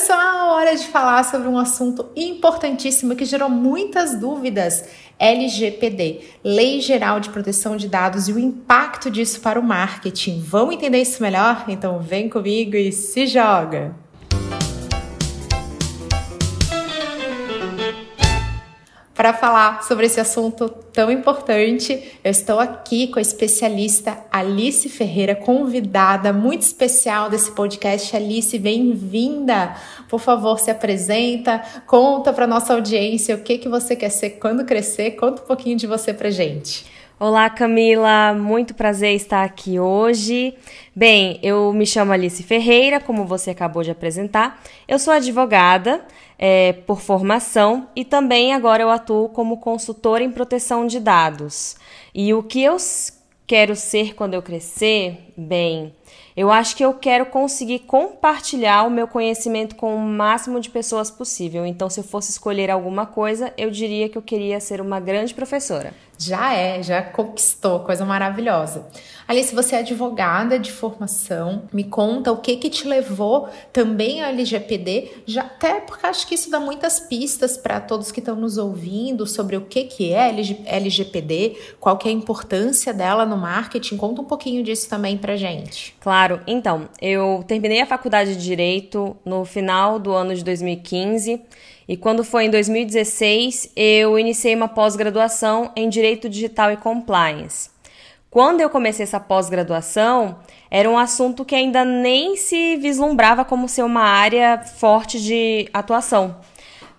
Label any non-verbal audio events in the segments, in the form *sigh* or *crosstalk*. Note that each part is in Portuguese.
pessoal, hora de falar sobre um assunto importantíssimo que gerou muitas dúvidas. LGPD, Lei Geral de Proteção de Dados e o impacto disso para o marketing. Vamos entender isso melhor? Então vem comigo e se joga! Para falar sobre esse assunto tão importante, eu estou aqui com a especialista Alice Ferreira, convidada muito especial desse podcast. Alice, bem-vinda! Por favor, se apresenta, conta para nossa audiência o que, que você quer ser quando crescer, conta um pouquinho de você para gente. Olá, Camila, muito prazer estar aqui hoje. Bem, eu me chamo Alice Ferreira, como você acabou de apresentar. Eu sou advogada é, por formação e também agora eu atuo como consultora em proteção de dados. E o que eu quero ser quando eu crescer? Bem, eu acho que eu quero conseguir compartilhar o meu conhecimento com o máximo de pessoas possível. Então, se eu fosse escolher alguma coisa, eu diria que eu queria ser uma grande professora. Já é, já conquistou, coisa maravilhosa. Alice, você é advogada de formação, me conta o que que te levou também ao LGPD, já até porque acho que isso dá muitas pistas para todos que estão nos ouvindo sobre o que que é LGPD, qual que é a importância dela no marketing. Conta um pouquinho disso também pra gente. Claro, então, eu terminei a faculdade de Direito no final do ano de 2015 e quando foi em 2016, eu iniciei uma pós-graduação em Direito Digital e Compliance. Quando eu comecei essa pós-graduação, era um assunto que ainda nem se vislumbrava como ser uma área forte de atuação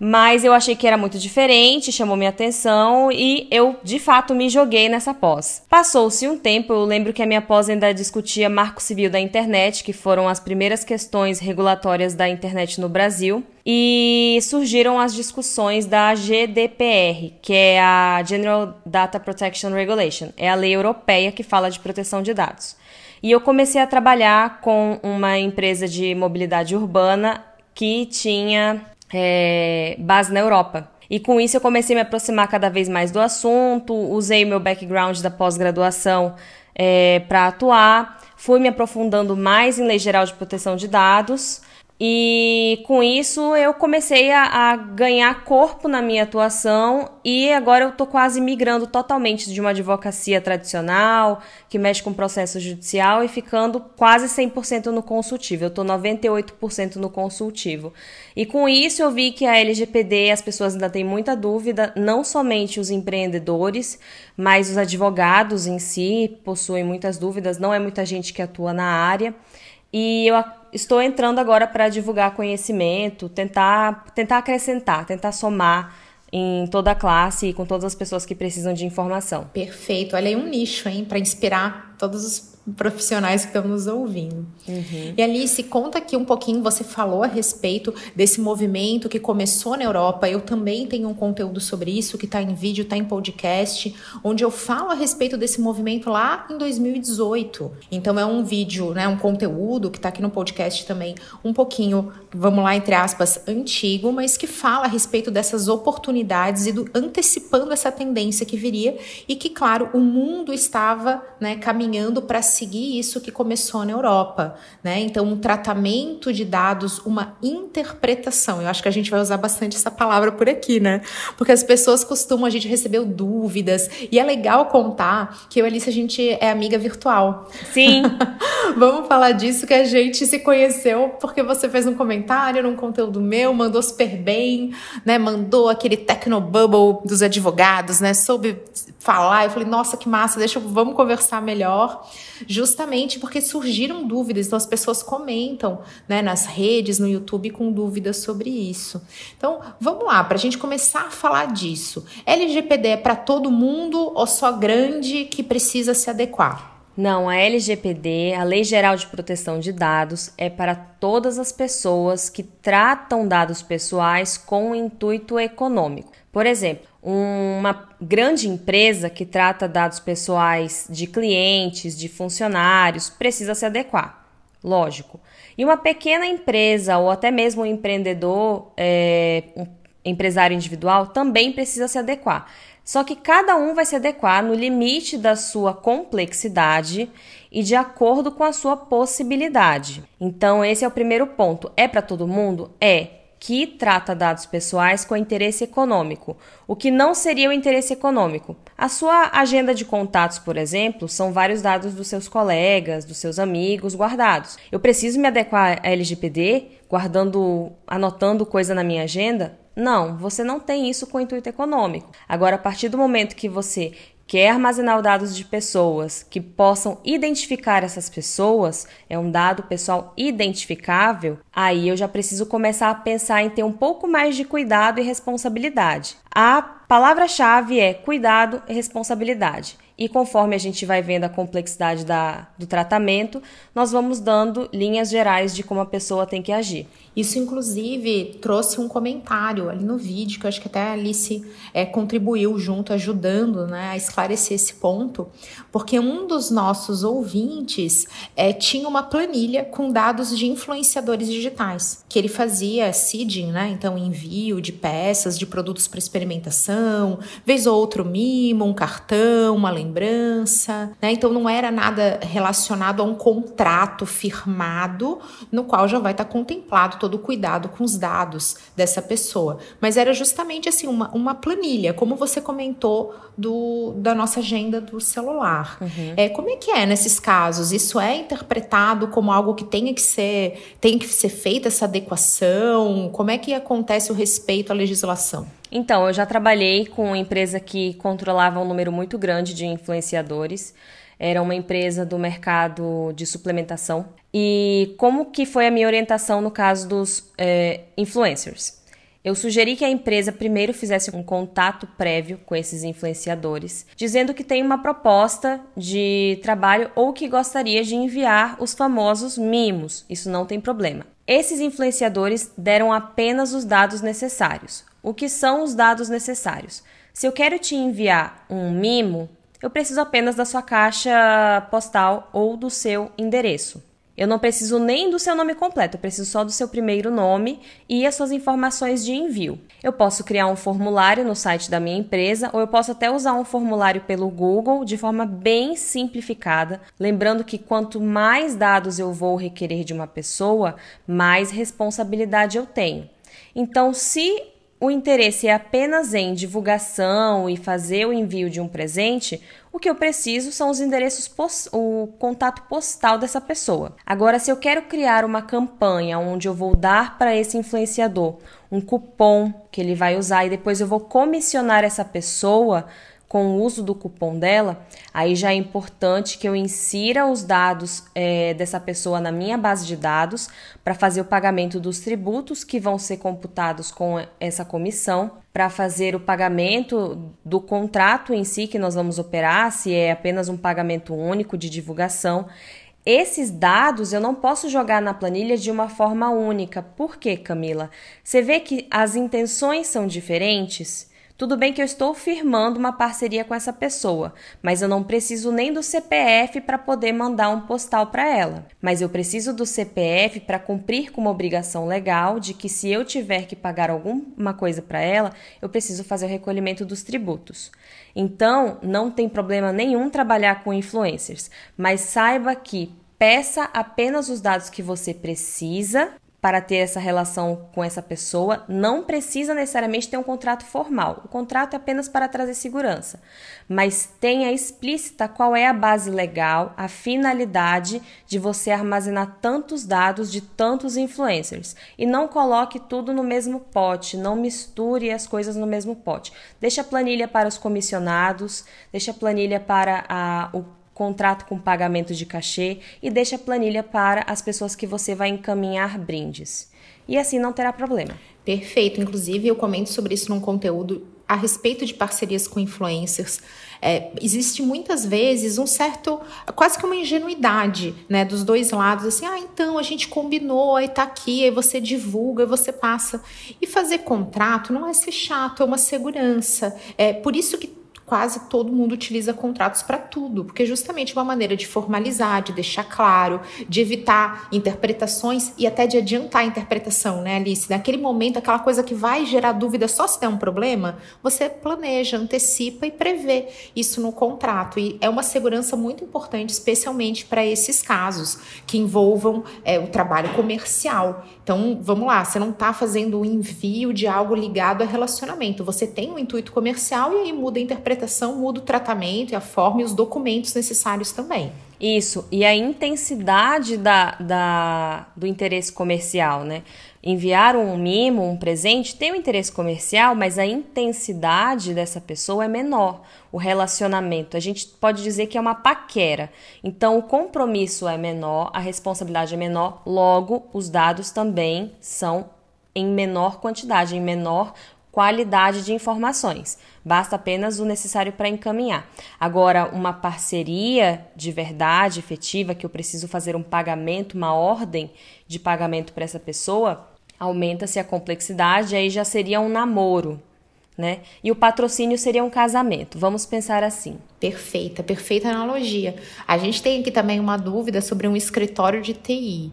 mas eu achei que era muito diferente, chamou minha atenção e eu de fato me joguei nessa pós. Passou-se um tempo, eu lembro que a minha pós ainda discutia Marco Civil da Internet, que foram as primeiras questões regulatórias da internet no Brasil, e surgiram as discussões da GDPR, que é a General Data Protection Regulation, é a lei europeia que fala de proteção de dados. E eu comecei a trabalhar com uma empresa de mobilidade urbana que tinha é, base na Europa. E com isso eu comecei a me aproximar cada vez mais do assunto, usei meu background da pós-graduação é, para atuar, fui me aprofundando mais em lei geral de proteção de dados e com isso eu comecei a, a, ganhar corpo na minha atuação e agora eu estou quase migrando totalmente de uma advocacia tradicional, que mexe com processo judicial, e ficando quase 100% no consultivo. Eu estou 98% no consultivo. E com isso eu vi que a LGPD, as pessoas ainda têm muita dúvida, não somente os empreendedores, mas os advogados em si possuem muitas dúvidas, não é muita gente que atua na área. E eu estou entrando agora para divulgar conhecimento, tentar, tentar acrescentar, tentar somar em toda a classe e com todas as pessoas que precisam de informação. Perfeito. Olha aí um nicho, hein, para inspirar todos os profissionais que estão nos ouvindo. Uhum. E Alice, conta aqui um pouquinho, você falou a respeito desse movimento que começou na Europa. Eu também tenho um conteúdo sobre isso que está em vídeo, está em podcast, onde eu falo a respeito desse movimento lá em 2018. Então é um vídeo, né, um conteúdo que está aqui no podcast também, um pouquinho, vamos lá, entre aspas, antigo, mas que fala a respeito dessas oportunidades e do, antecipando essa tendência que viria e que, claro, o mundo estava né, caminhando para seguir isso que começou na Europa, né? Então, um tratamento de dados, uma interpretação. Eu acho que a gente vai usar bastante essa palavra por aqui, né? Porque as pessoas costumam, a gente recebeu dúvidas, e é legal contar que eu e Alice, a gente é amiga virtual. Sim. *laughs* Vamos falar disso, que a gente se conheceu porque você fez um comentário num conteúdo meu, mandou super bem, né? Mandou aquele technobubble dos advogados, né? Soube falar. Eu falei, nossa, que massa, deixa, vamos conversar melhor justamente porque surgiram dúvidas, então as pessoas comentam né, nas redes, no YouTube, com dúvidas sobre isso. Então, vamos lá, para a gente começar a falar disso. LGPD é para todo mundo ou só grande que precisa se adequar? Não, a LGPD, a Lei Geral de Proteção de Dados, é para todas as pessoas que tratam dados pessoais com intuito econômico. Por exemplo, uma grande empresa que trata dados pessoais de clientes, de funcionários, precisa se adequar, lógico. E uma pequena empresa ou até mesmo um empreendedor, é, um empresário individual, também precisa se adequar. Só que cada um vai se adequar no limite da sua complexidade e de acordo com a sua possibilidade. Então, esse é o primeiro ponto. É para todo mundo? É que trata dados pessoais com interesse econômico. O que não seria o interesse econômico? A sua agenda de contatos, por exemplo, são vários dados dos seus colegas, dos seus amigos guardados. Eu preciso me adequar à LGPD, guardando, anotando coisa na minha agenda? Não, você não tem isso com intuito econômico. Agora, a partir do momento que você quer armazenar os dados de pessoas que possam identificar essas pessoas, é um dado pessoal identificável, aí eu já preciso começar a pensar em ter um pouco mais de cuidado e responsabilidade. A palavra-chave é cuidado e responsabilidade. E conforme a gente vai vendo a complexidade da, do tratamento, nós vamos dando linhas gerais de como a pessoa tem que agir. Isso, inclusive, trouxe um comentário ali no vídeo, que eu acho que até a Alice é, contribuiu junto, ajudando né, a esclarecer esse ponto, porque um dos nossos ouvintes é, tinha uma planilha com dados de influenciadores digitais, que ele fazia seeding, né, então envio de peças, de produtos para experimentação, vez ou outro mimo, um cartão, uma lembrança, né, então não era nada relacionado a um contrato firmado, no qual já vai estar contemplado todo o cuidado com os dados dessa pessoa. Mas era justamente assim, uma, uma planilha, como você comentou do, da nossa agenda do celular. Uhum. É, como é que é nesses casos? Isso é interpretado como algo que tenha que ser, tem que ser feita essa adequação? Como é que acontece o respeito à legislação? Então, eu já trabalhei com uma empresa que controlava um número muito grande de influenciadores era uma empresa do mercado de suplementação. E como que foi a minha orientação no caso dos é, influencers? Eu sugeri que a empresa primeiro fizesse um contato prévio com esses influenciadores, dizendo que tem uma proposta de trabalho ou que gostaria de enviar os famosos mimos. Isso não tem problema. Esses influenciadores deram apenas os dados necessários. O que são os dados necessários? Se eu quero te enviar um mimo, eu preciso apenas da sua caixa postal ou do seu endereço. Eu não preciso nem do seu nome completo, eu preciso só do seu primeiro nome e as suas informações de envio. Eu posso criar um formulário no site da minha empresa ou eu posso até usar um formulário pelo Google de forma bem simplificada, lembrando que quanto mais dados eu vou requerer de uma pessoa, mais responsabilidade eu tenho. Então, se o interesse é apenas em divulgação e fazer o envio de um presente, o que eu preciso são os endereços, o contato postal dessa pessoa. Agora, se eu quero criar uma campanha onde eu vou dar para esse influenciador um cupom que ele vai usar e depois eu vou comissionar essa pessoa com o uso do cupom dela, aí já é importante que eu insira os dados é, dessa pessoa na minha base de dados para fazer o pagamento dos tributos que vão ser computados com essa comissão, para fazer o pagamento do contrato em si que nós vamos operar, se é apenas um pagamento único de divulgação. Esses dados eu não posso jogar na planilha de uma forma única. Por quê, Camila? Você vê que as intenções são diferentes? Tudo bem que eu estou firmando uma parceria com essa pessoa, mas eu não preciso nem do CPF para poder mandar um postal para ela. Mas eu preciso do CPF para cumprir com uma obrigação legal de que se eu tiver que pagar alguma coisa para ela, eu preciso fazer o recolhimento dos tributos. Então, não tem problema nenhum trabalhar com influencers, mas saiba que peça apenas os dados que você precisa para ter essa relação com essa pessoa, não precisa necessariamente ter um contrato formal. O contrato é apenas para trazer segurança, mas tenha explícita qual é a base legal, a finalidade de você armazenar tantos dados de tantos influencers e não coloque tudo no mesmo pote, não misture as coisas no mesmo pote. Deixa a planilha para os comissionados, deixa a planilha para a, o contrato com pagamento de cachê e deixa a planilha para as pessoas que você vai encaminhar brindes. E assim não terá problema. Perfeito. Inclusive, eu comento sobre isso num conteúdo a respeito de parcerias com influencers. É, existe muitas vezes um certo, quase que uma ingenuidade, né, dos dois lados, assim, ah, então a gente combinou, aí tá aqui, aí você divulga, aí você passa. E fazer contrato não é ser chato, é uma segurança. É por isso que quase todo mundo utiliza contratos para tudo, porque justamente é uma maneira de formalizar, de deixar claro, de evitar interpretações e até de adiantar a interpretação, né, Alice? Naquele momento, aquela coisa que vai gerar dúvida só se der um problema, você planeja, antecipa e prevê isso no contrato. E é uma segurança muito importante, especialmente para esses casos que envolvam é, o trabalho comercial. Então, vamos lá, você não está fazendo o envio de algo ligado a relacionamento, você tem um intuito comercial e aí muda a interpretação, muda o tratamento e a forma e os documentos necessários também. Isso, e a intensidade da, da, do interesse comercial, né? Enviar um mimo, um presente, tem um interesse comercial, mas a intensidade dessa pessoa é menor. O relacionamento, a gente pode dizer que é uma paquera. Então, o compromisso é menor, a responsabilidade é menor, logo, os dados também são em menor quantidade, em menor qualidade de informações. Basta apenas o necessário para encaminhar. Agora, uma parceria de verdade, efetiva, que eu preciso fazer um pagamento, uma ordem de pagamento para essa pessoa, aumenta-se a complexidade, aí já seria um namoro, né? E o patrocínio seria um casamento. Vamos pensar assim. Perfeita, perfeita analogia. A gente tem aqui também uma dúvida sobre um escritório de TI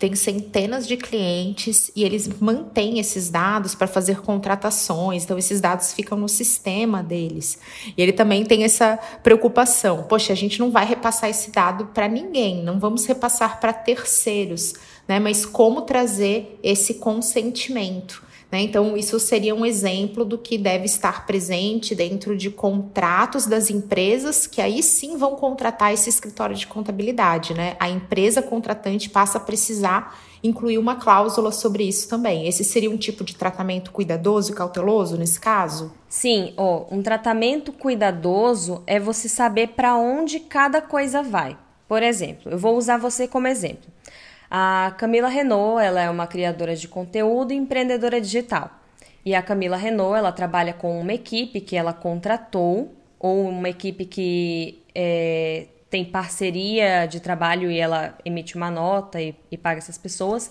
tem centenas de clientes e eles mantêm esses dados para fazer contratações, então esses dados ficam no sistema deles. E ele também tem essa preocupação: poxa, a gente não vai repassar esse dado para ninguém, não vamos repassar para terceiros, né? Mas como trazer esse consentimento? Né? Então, isso seria um exemplo do que deve estar presente dentro de contratos das empresas, que aí sim vão contratar esse escritório de contabilidade. Né? A empresa contratante passa a precisar incluir uma cláusula sobre isso também. Esse seria um tipo de tratamento cuidadoso e cauteloso nesse caso? Sim, oh, um tratamento cuidadoso é você saber para onde cada coisa vai. Por exemplo, eu vou usar você como exemplo. A Camila Renault, ela é uma criadora de conteúdo e empreendedora digital. E a Camila Renault, ela trabalha com uma equipe que ela contratou, ou uma equipe que é, tem parceria de trabalho e ela emite uma nota e, e paga essas pessoas.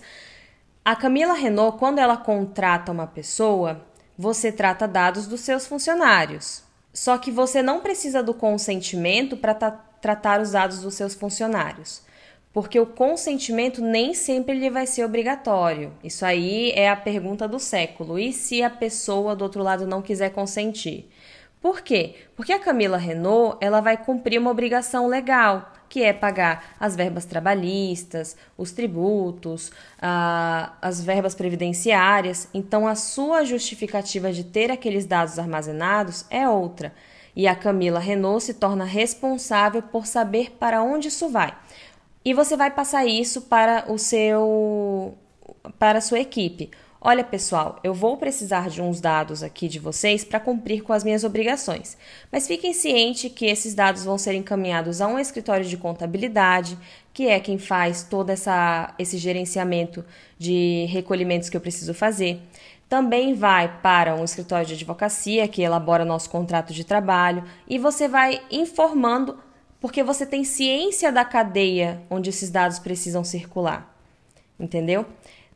A Camila Renault, quando ela contrata uma pessoa, você trata dados dos seus funcionários. Só que você não precisa do consentimento para tratar os dados dos seus funcionários porque o consentimento nem sempre ele vai ser obrigatório. Isso aí é a pergunta do século. E se a pessoa do outro lado não quiser consentir? Por quê? Porque a Camila Renault ela vai cumprir uma obrigação legal, que é pagar as verbas trabalhistas, os tributos, a, as verbas previdenciárias. Então, a sua justificativa de ter aqueles dados armazenados é outra. E a Camila Renault se torna responsável por saber para onde isso vai e você vai passar isso para o seu para a sua equipe. Olha, pessoal, eu vou precisar de uns dados aqui de vocês para cumprir com as minhas obrigações. Mas fiquem cientes que esses dados vão ser encaminhados a um escritório de contabilidade, que é quem faz todo essa, esse gerenciamento de recolhimentos que eu preciso fazer. Também vai para um escritório de advocacia que elabora nosso contrato de trabalho e você vai informando porque você tem ciência da cadeia onde esses dados precisam circular. Entendeu?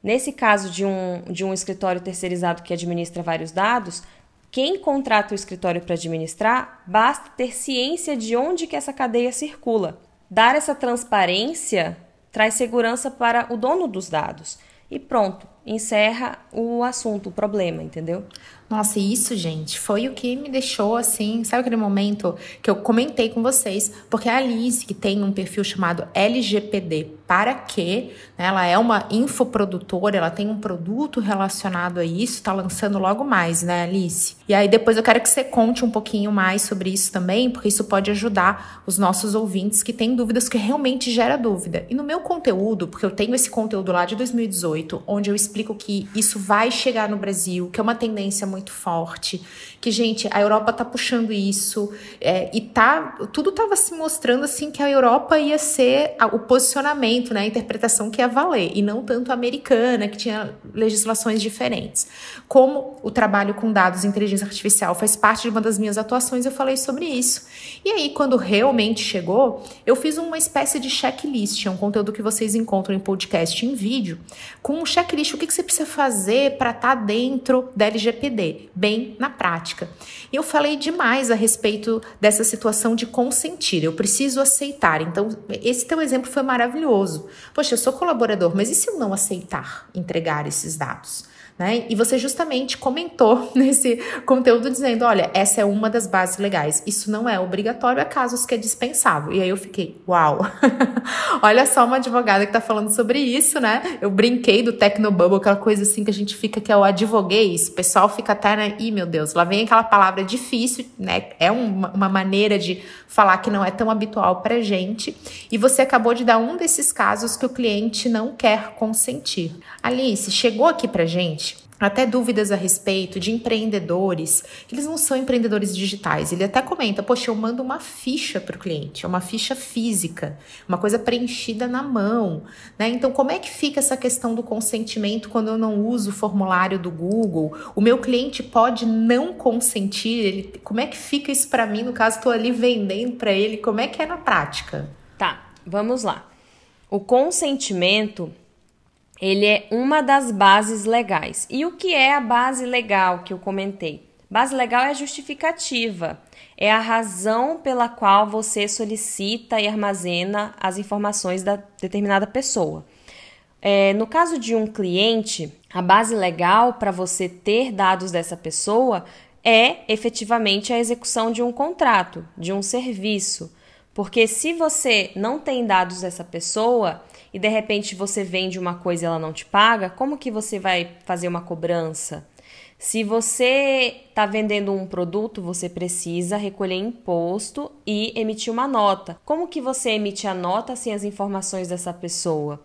Nesse caso de um, de um escritório terceirizado que administra vários dados, quem contrata o escritório para administrar, basta ter ciência de onde que essa cadeia circula. Dar essa transparência traz segurança para o dono dos dados. E pronto, encerra o assunto, o problema, entendeu? Nossa, isso, gente, foi o que me deixou assim, sabe aquele momento que eu comentei com vocês, porque a Alice, que tem um perfil chamado LGPD para quê, né, ela é uma infoprodutora, ela tem um produto relacionado a isso, está lançando logo mais, né, Alice? E aí depois eu quero que você conte um pouquinho mais sobre isso também, porque isso pode ajudar os nossos ouvintes que têm dúvidas, que realmente gera dúvida. E no meu conteúdo, porque eu tenho esse conteúdo lá de 2018, onde eu explico que isso vai chegar no Brasil, que é uma tendência muito forte, que, gente, a Europa tá puxando isso, é, e tá, tudo tava se mostrando assim que a Europa ia ser a, o posicionamento, né, a interpretação que ia valer, e não tanto a americana, que tinha legislações diferentes. Como o trabalho com dados de inteligência artificial faz parte de uma das minhas atuações, eu falei sobre isso. E aí, quando realmente chegou, eu fiz uma espécie de checklist, é um conteúdo que vocês encontram em podcast em vídeo, com um checklist o que, que você precisa fazer para estar tá dentro da LGPD? Bem, na prática. E eu falei demais a respeito dessa situação de consentir. Eu preciso aceitar. Então, esse teu exemplo foi maravilhoso. Poxa, eu sou colaborador, mas e se eu não aceitar entregar esses dados? Né? E você justamente comentou *laughs* nesse conteúdo dizendo: olha, essa é uma das bases legais. Isso não é obrigatório, é casos que é dispensável. E aí eu fiquei, uau! *laughs* olha só uma advogada que está falando sobre isso, né? Eu brinquei do Tecnobubble, aquela coisa assim que a gente fica, que é o advoguês. O pessoal fica até, né? Ih, meu Deus, lá vem aquela palavra difícil, né? É uma, uma maneira de falar que não é tão habitual pra gente. E você acabou de dar um desses casos que o cliente não quer consentir. Alice, chegou aqui pra gente até dúvidas a respeito de empreendedores, que eles não são empreendedores digitais. Ele até comenta: Poxa, eu mando uma ficha para o cliente, é uma ficha física, uma coisa preenchida na mão. Né? Então, como é que fica essa questão do consentimento quando eu não uso o formulário do Google? O meu cliente pode não consentir? Ele, como é que fica isso para mim? No caso, estou ali vendendo para ele, como é que é na prática? Tá, vamos lá. O consentimento ele é uma das bases legais. E o que é a base legal que eu comentei? Base legal é a justificativa, é a razão pela qual você solicita e armazena as informações da determinada pessoa. É, no caso de um cliente, a base legal para você ter dados dessa pessoa é efetivamente a execução de um contrato, de um serviço. Porque se você não tem dados dessa pessoa, e de repente você vende uma coisa e ela não te paga, como que você vai fazer uma cobrança? Se você está vendendo um produto, você precisa recolher imposto e emitir uma nota. Como que você emite a nota sem as informações dessa pessoa?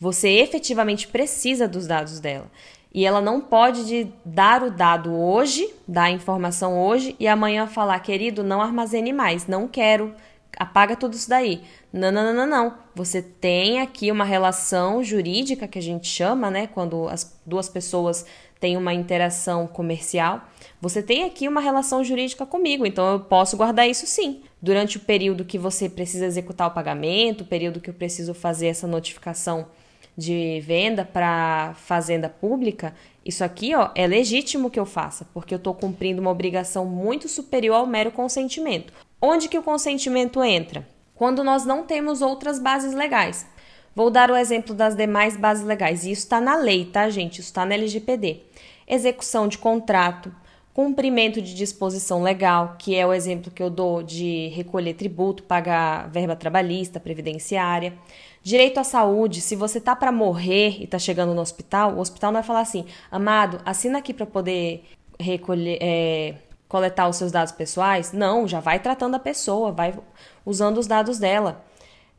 Você efetivamente precisa dos dados dela. E ela não pode de dar o dado hoje, dar a informação hoje e amanhã falar, querido, não armazene mais, não quero apaga tudo isso daí. Não, não, não, não, não. Você tem aqui uma relação jurídica que a gente chama, né? Quando as duas pessoas têm uma interação comercial. Você tem aqui uma relação jurídica comigo, então eu posso guardar isso sim. Durante o período que você precisa executar o pagamento, o período que eu preciso fazer essa notificação de venda para fazenda pública, isso aqui ó, é legítimo que eu faça, porque eu estou cumprindo uma obrigação muito superior ao mero consentimento. Onde que o consentimento entra? Quando nós não temos outras bases legais. Vou dar o exemplo das demais bases legais. E isso está na lei, tá, gente? Isso está na LGPD. Execução de contrato, cumprimento de disposição legal, que é o exemplo que eu dou de recolher tributo, pagar verba trabalhista, previdenciária. Direito à saúde, se você tá para morrer e tá chegando no hospital, o hospital não vai falar assim, amado, assina aqui para poder recolher, é, coletar os seus dados pessoais? Não, já vai tratando a pessoa, vai usando os dados dela.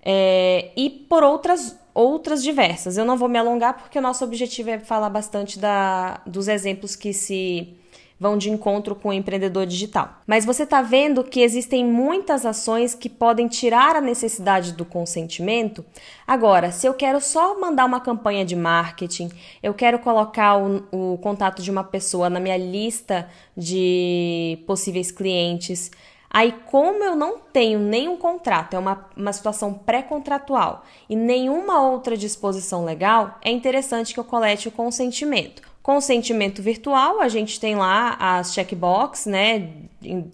É, e por outras outras diversas. Eu não vou me alongar porque o nosso objetivo é falar bastante da, dos exemplos que se vão de encontro com o empreendedor digital. Mas você está vendo que existem muitas ações que podem tirar a necessidade do consentimento. Agora, se eu quero só mandar uma campanha de marketing, eu quero colocar o, o contato de uma pessoa na minha lista de possíveis clientes. Aí, como eu não tenho nenhum contrato, é uma, uma situação pré-contratual e nenhuma outra disposição legal, é interessante que eu colete o consentimento. Consentimento virtual, a gente tem lá as checkbox, né,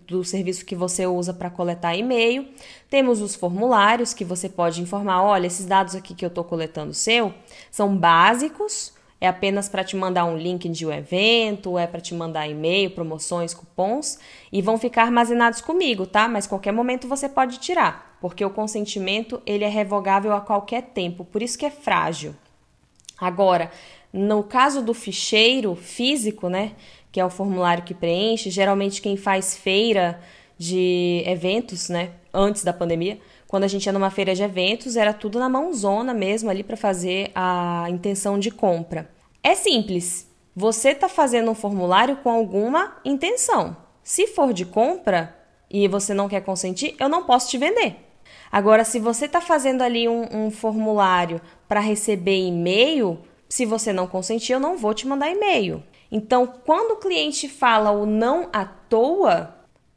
do serviço que você usa para coletar e-mail. Temos os formulários que você pode informar, olha, esses dados aqui que eu estou coletando seu são básicos, é apenas para te mandar um link de um evento, é para te mandar e-mail, promoções, cupons e vão ficar armazenados comigo, tá? Mas qualquer momento você pode tirar, porque o consentimento ele é revogável a qualquer tempo, por isso que é frágil. Agora, no caso do ficheiro físico, né, que é o formulário que preenche, geralmente quem faz feira de eventos, né, antes da pandemia, quando a gente ia numa feira de eventos, era tudo na mãozona mesmo ali para fazer a intenção de compra. É simples. Você está fazendo um formulário com alguma intenção. Se for de compra e você não quer consentir, eu não posso te vender. Agora, se você está fazendo ali um, um formulário para receber e-mail, se você não consentir, eu não vou te mandar e-mail. Então, quando o cliente fala o não à toa,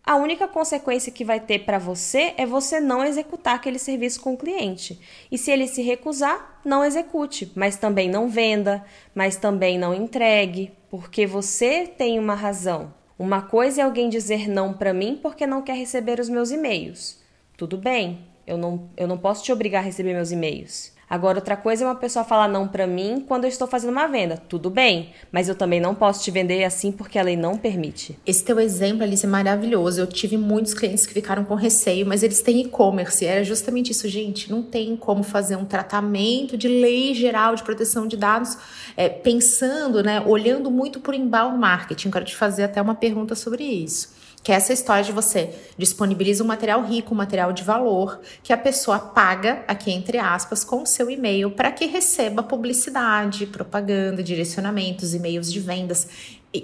a única consequência que vai ter para você é você não executar aquele serviço com o cliente. E se ele se recusar, não execute, mas também não venda, mas também não entregue, porque você tem uma razão. Uma coisa é alguém dizer não para mim porque não quer receber os meus e-mails. Tudo bem, eu não, eu não posso te obrigar a receber meus e-mails. Agora, outra coisa é uma pessoa falar não para mim quando eu estou fazendo uma venda. Tudo bem, mas eu também não posso te vender assim porque a lei não permite. Esse teu exemplo, Alice, é maravilhoso. Eu tive muitos clientes que ficaram com receio, mas eles têm e-commerce. Era justamente isso, gente. Não tem como fazer um tratamento de lei geral de proteção de dados é, pensando, né, olhando muito por inbound marketing. Quero te fazer até uma pergunta sobre isso. Que é essa história de você disponibiliza um material rico, um material de valor, que a pessoa paga, aqui entre aspas, com o seu e-mail para que receba publicidade, propaganda, direcionamentos, e-mails de vendas.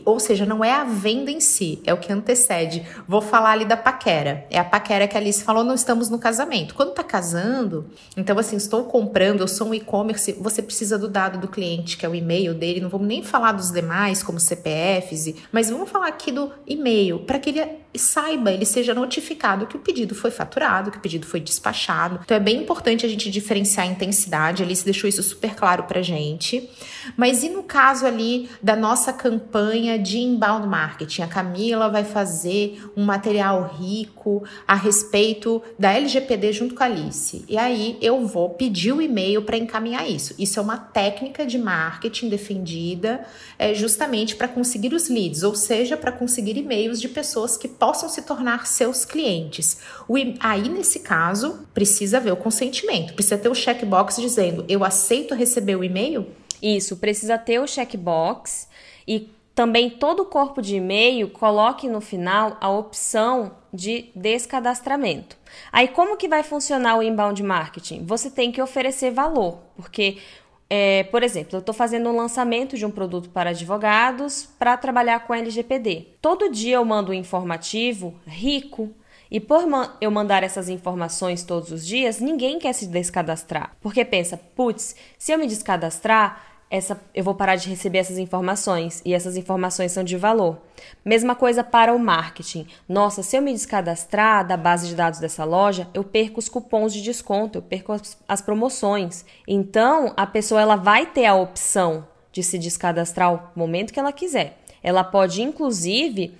Ou seja, não é a venda em si, é o que antecede. Vou falar ali da paquera. É a paquera que a Alice falou, não estamos no casamento. Quando tá casando, então assim, estou comprando, eu sou um e-commerce, você precisa do dado do cliente, que é o e-mail dele. Não vamos nem falar dos demais, como CPFs, mas vamos falar aqui do e-mail, para que ele saiba, ele seja notificado que o pedido foi faturado, que o pedido foi despachado. Então é bem importante a gente diferenciar a intensidade. A Alice deixou isso super claro pra gente. Mas e no caso ali da nossa campanha de inbound marketing? A Camila vai fazer um material rico a respeito da LGPD junto com a Alice. E aí eu vou pedir o e-mail para encaminhar isso. Isso é uma técnica de marketing defendida é, justamente para conseguir os leads, ou seja, para conseguir e-mails de pessoas que possam se tornar seus clientes. O, aí, nesse caso, precisa ver o consentimento, precisa ter o checkbox dizendo eu aceito receber o e-mail isso, precisa ter o checkbox e também todo o corpo de e-mail coloque no final a opção de descadastramento. Aí como que vai funcionar o inbound marketing? Você tem que oferecer valor, porque é, por exemplo, eu estou fazendo um lançamento de um produto para advogados para trabalhar com LGPD. Todo dia eu mando um informativo rico e por eu mandar essas informações todos os dias, ninguém quer se descadastrar. Porque pensa, putz, se eu me descadastrar, essa, eu vou parar de receber essas informações e essas informações são de valor. Mesma coisa para o marketing. Nossa, se eu me descadastrar da base de dados dessa loja, eu perco os cupons de desconto, eu perco as, as promoções. Então, a pessoa ela vai ter a opção de se descadastrar ao momento que ela quiser. Ela pode, inclusive,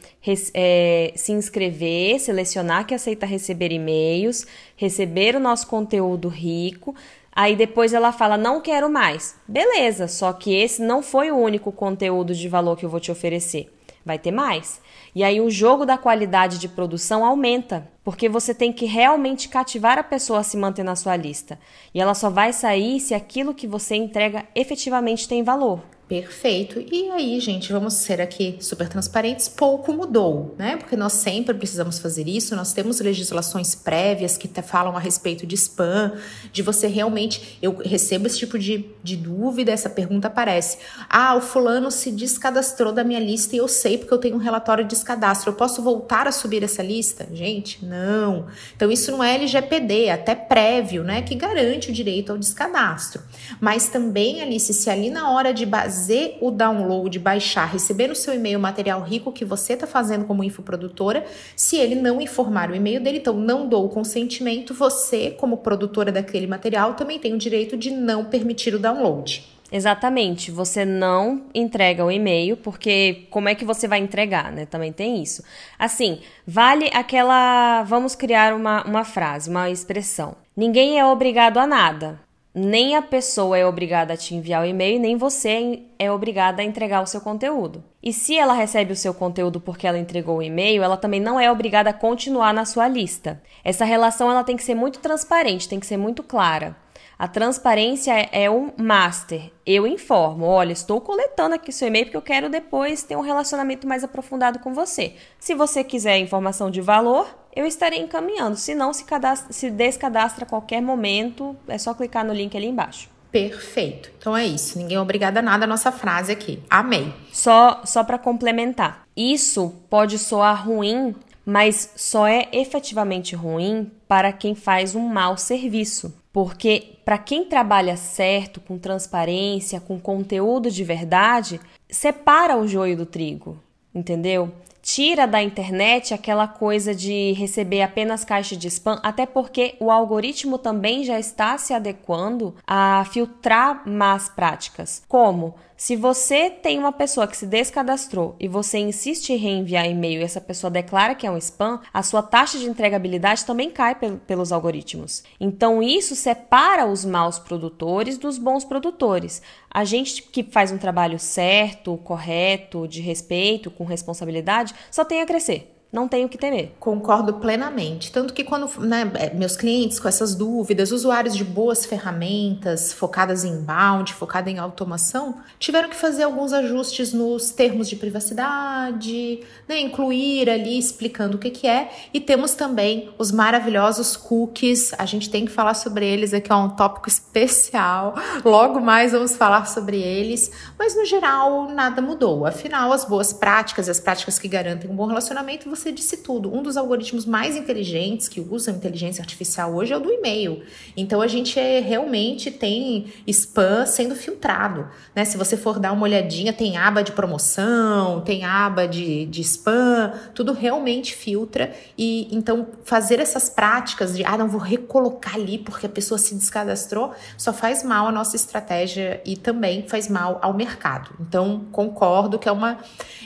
é, se inscrever, selecionar que aceita receber e-mails, receber o nosso conteúdo rico, Aí depois ela fala: não quero mais. Beleza, só que esse não foi o único conteúdo de valor que eu vou te oferecer. Vai ter mais. E aí o jogo da qualidade de produção aumenta, porque você tem que realmente cativar a pessoa a se manter na sua lista. E ela só vai sair se aquilo que você entrega efetivamente tem valor. Perfeito. E aí, gente, vamos ser aqui super transparentes, pouco mudou, né? Porque nós sempre precisamos fazer isso, nós temos legislações prévias que falam a respeito de spam, de você realmente. Eu recebo esse tipo de, de dúvida, essa pergunta aparece. Ah, o fulano se descadastrou da minha lista e eu sei porque eu tenho um relatório de descadastro. Eu posso voltar a subir essa lista? Gente, não. Então, isso não é LGPD, é até prévio, né? Que garante o direito ao descadastro. Mas também, Alice, se ali na hora de base fazer o download, baixar, receber no seu e-mail o material rico que você está fazendo como infoprodutora, se ele não informar o e-mail dele, então não dou o consentimento, você, como produtora daquele material, também tem o direito de não permitir o download. Exatamente, você não entrega o e-mail, porque como é que você vai entregar, né? Também tem isso. Assim, vale aquela. Vamos criar uma, uma frase, uma expressão. Ninguém é obrigado a nada nem a pessoa é obrigada a te enviar o e-mail, nem você é obrigada a entregar o seu conteúdo. E se ela recebe o seu conteúdo porque ela entregou o e-mail, ela também não é obrigada a continuar na sua lista. Essa relação ela tem que ser muito transparente, tem que ser muito clara. A transparência é, é um master. Eu informo, olha, estou coletando aqui seu e-mail porque eu quero depois ter um relacionamento mais aprofundado com você. Se você quiser informação de valor, eu estarei encaminhando. Se não, se, cadastra, se descadastra a qualquer momento, é só clicar no link ali embaixo. Perfeito. Então é isso. Ninguém é obrigado a nada a nossa frase aqui. Amei. Só, só para complementar. Isso pode soar ruim, mas só é efetivamente ruim para quem faz um mau serviço. Porque para quem trabalha certo, com transparência, com conteúdo de verdade, separa o joio do trigo, entendeu? Tira da internet aquela coisa de receber apenas caixa de spam, até porque o algoritmo também já está se adequando a filtrar más práticas. Como? Se você tem uma pessoa que se descadastrou e você insiste em reenviar e-mail e essa pessoa declara que é um spam, a sua taxa de entregabilidade também cai pelos algoritmos. Então isso separa os maus produtores dos bons produtores. A gente que faz um trabalho certo, correto, de respeito, com responsabilidade, só tem a crescer não tenho que temer. Concordo plenamente. Tanto que quando né, é, meus clientes com essas dúvidas, usuários de boas ferramentas focadas em inbound, focada em automação, tiveram que fazer alguns ajustes nos termos de privacidade, né, incluir ali explicando o que, que é. E temos também os maravilhosos cookies. A gente tem que falar sobre eles aqui, é um tópico especial. Logo mais vamos falar sobre eles. Mas no geral, nada mudou. Afinal, as boas práticas, as práticas que garantem um bom relacionamento, você você disse tudo. Um dos algoritmos mais inteligentes que usam inteligência artificial hoje é o do e-mail. Então a gente é, realmente tem spam sendo filtrado. Né? Se você for dar uma olhadinha, tem aba de promoção, tem aba de, de spam, tudo realmente filtra. E então fazer essas práticas de ah, não vou recolocar ali porque a pessoa se descadastrou, só faz mal à nossa estratégia e também faz mal ao mercado. Então concordo que é uma,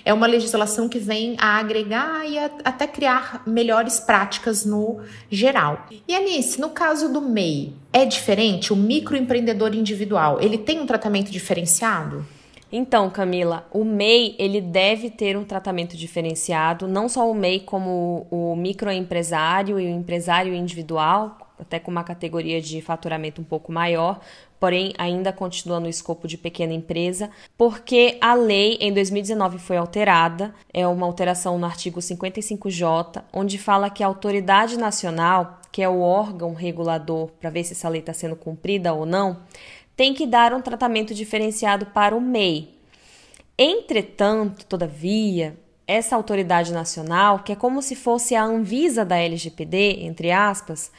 é uma legislação que vem a agregar e a até criar melhores práticas no geral. E Alice, no caso do MEI, é diferente? O microempreendedor individual, ele tem um tratamento diferenciado? Então, Camila, o MEI ele deve ter um tratamento diferenciado, não só o MEI como o microempresário e o empresário individual, até com uma categoria de faturamento um pouco maior, porém ainda continua no escopo de pequena empresa, porque a lei em 2019 foi alterada, é uma alteração no artigo 55J, onde fala que a autoridade nacional, que é o órgão regulador para ver se essa lei está sendo cumprida ou não, tem que dar um tratamento diferenciado para o MEI. Entretanto, todavia, essa autoridade nacional, que é como se fosse a Anvisa da LGPD, entre aspas,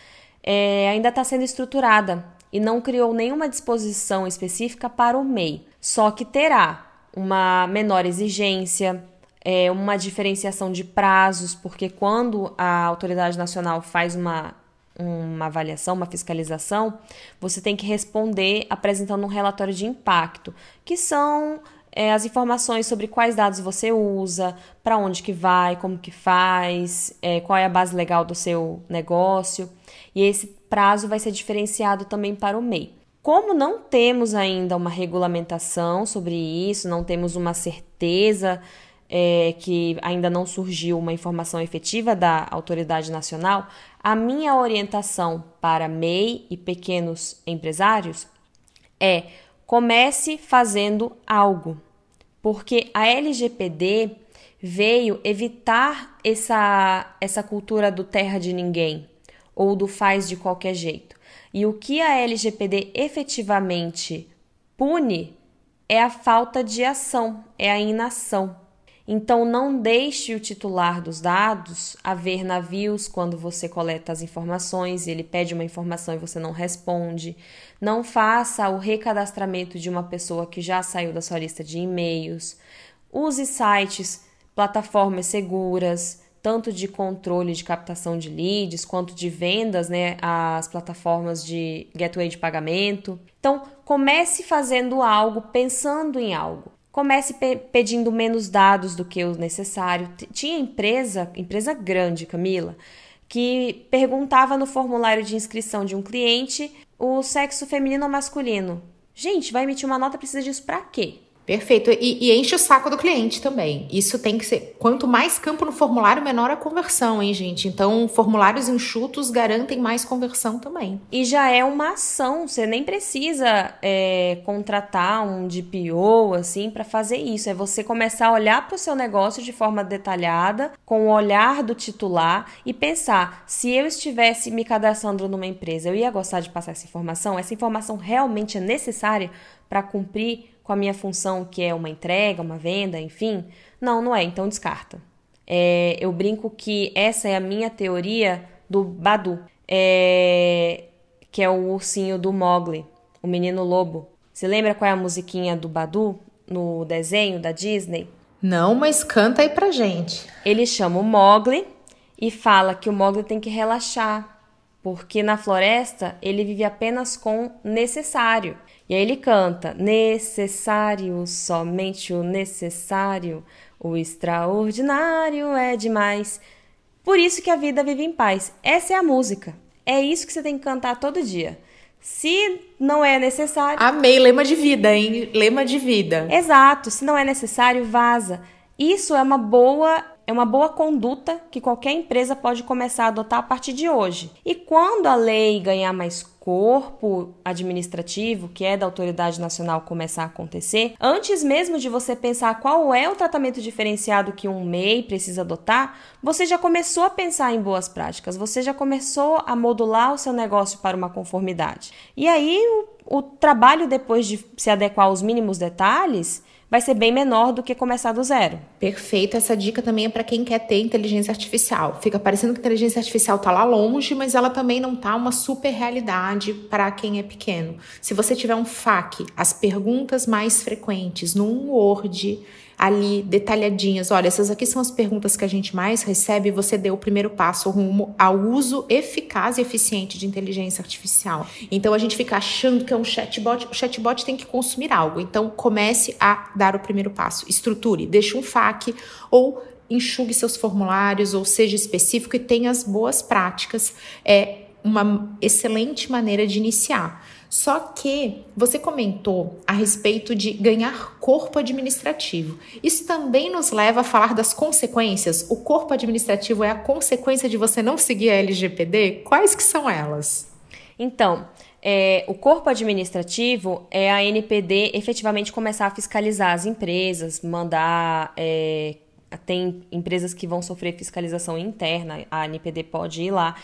é, ainda está sendo estruturada e não criou nenhuma disposição específica para o MEI, só que terá uma menor exigência, é, uma diferenciação de prazos, porque quando a autoridade nacional faz uma, uma avaliação, uma fiscalização, você tem que responder apresentando um relatório de impacto, que são é, as informações sobre quais dados você usa, para onde que vai, como que faz, é, qual é a base legal do seu negócio. E esse prazo vai ser diferenciado também para o MEI. Como não temos ainda uma regulamentação sobre isso, não temos uma certeza é, que ainda não surgiu uma informação efetiva da autoridade nacional, a minha orientação para MEI e pequenos empresários é comece fazendo algo, porque a LGPD veio evitar essa, essa cultura do terra de ninguém ou do faz de qualquer jeito. E o que a LGPD efetivamente pune é a falta de ação, é a inação. Então, não deixe o titular dos dados haver navios quando você coleta as informações e ele pede uma informação e você não responde. Não faça o recadastramento de uma pessoa que já saiu da sua lista de e-mails. Use sites, plataformas seguras, tanto de controle de captação de leads quanto de vendas, né, as plataformas de gateway de pagamento. Então, comece fazendo algo, pensando em algo. Comece pe pedindo menos dados do que o necessário. Tinha empresa, empresa grande, Camila, que perguntava no formulário de inscrição de um cliente o sexo feminino ou masculino. Gente, vai emitir uma nota, precisa disso para quê? Perfeito. E, e, enche o saco do cliente também. Isso tem que ser. Quanto mais campo no formulário, menor a conversão, hein, gente? Então, formulários enxutos garantem mais conversão também. E já é uma ação. Você nem precisa é, contratar um DPO, assim, para fazer isso. É você começar a olhar para o seu negócio de forma detalhada, com o olhar do titular e pensar: se eu estivesse me cadastrando numa empresa, eu ia gostar de passar essa informação? Essa informação realmente é necessária para cumprir com a minha função, que é uma entrega, uma venda, enfim. Não, não é, então descarta. É, eu brinco que essa é a minha teoria do Badu, é, que é o ursinho do Mogli, o menino lobo. Você lembra qual é a musiquinha do Badu no desenho da Disney? Não, mas canta aí pra gente. Ele chama o Mogli e fala que o Mogli tem que relaxar, porque na floresta ele vive apenas com necessário. E aí ele canta: necessário, somente o necessário, o extraordinário é demais. Por isso que a vida vive em paz. Essa é a música. É isso que você tem que cantar todo dia. Se não é necessário. Amei, lema de vida, hein? Lema de vida. Exato. Se não é necessário, vaza. Isso é uma boa é uma boa conduta que qualquer empresa pode começar a adotar a partir de hoje. E quando a lei ganhar mais corpo administrativo, que é da autoridade nacional, começar a acontecer, antes mesmo de você pensar qual é o tratamento diferenciado que um MEI precisa adotar, você já começou a pensar em boas práticas, você já começou a modular o seu negócio para uma conformidade. E aí o, o trabalho depois de se adequar aos mínimos detalhes vai ser bem menor do que começar do zero. Perfeito. Essa dica também é para quem quer ter inteligência artificial. Fica parecendo que a inteligência artificial está lá longe, mas ela também não está uma super realidade para quem é pequeno. Se você tiver um FAQ, as perguntas mais frequentes num Word, ali detalhadinhas. Olha, essas aqui são as perguntas que a gente mais recebe. Você deu o primeiro passo rumo ao uso eficaz e eficiente de inteligência artificial. Então a gente fica achando que é um chatbot. O chatbot tem que consumir algo. Então comece a dar o primeiro passo. Estruture, deixe um FAQ ou enxugue seus formulários ou seja específico e tenha as boas práticas. É uma excelente maneira de iniciar. Só que você comentou a respeito de ganhar corpo administrativo. Isso também nos leva a falar das consequências. O corpo administrativo é a consequência de você não seguir a LGPD? Quais que são elas? Então, é, o corpo administrativo é a NPD efetivamente começar a fiscalizar as empresas, mandar. É, tem empresas que vão sofrer fiscalização interna, a NPD pode ir lá.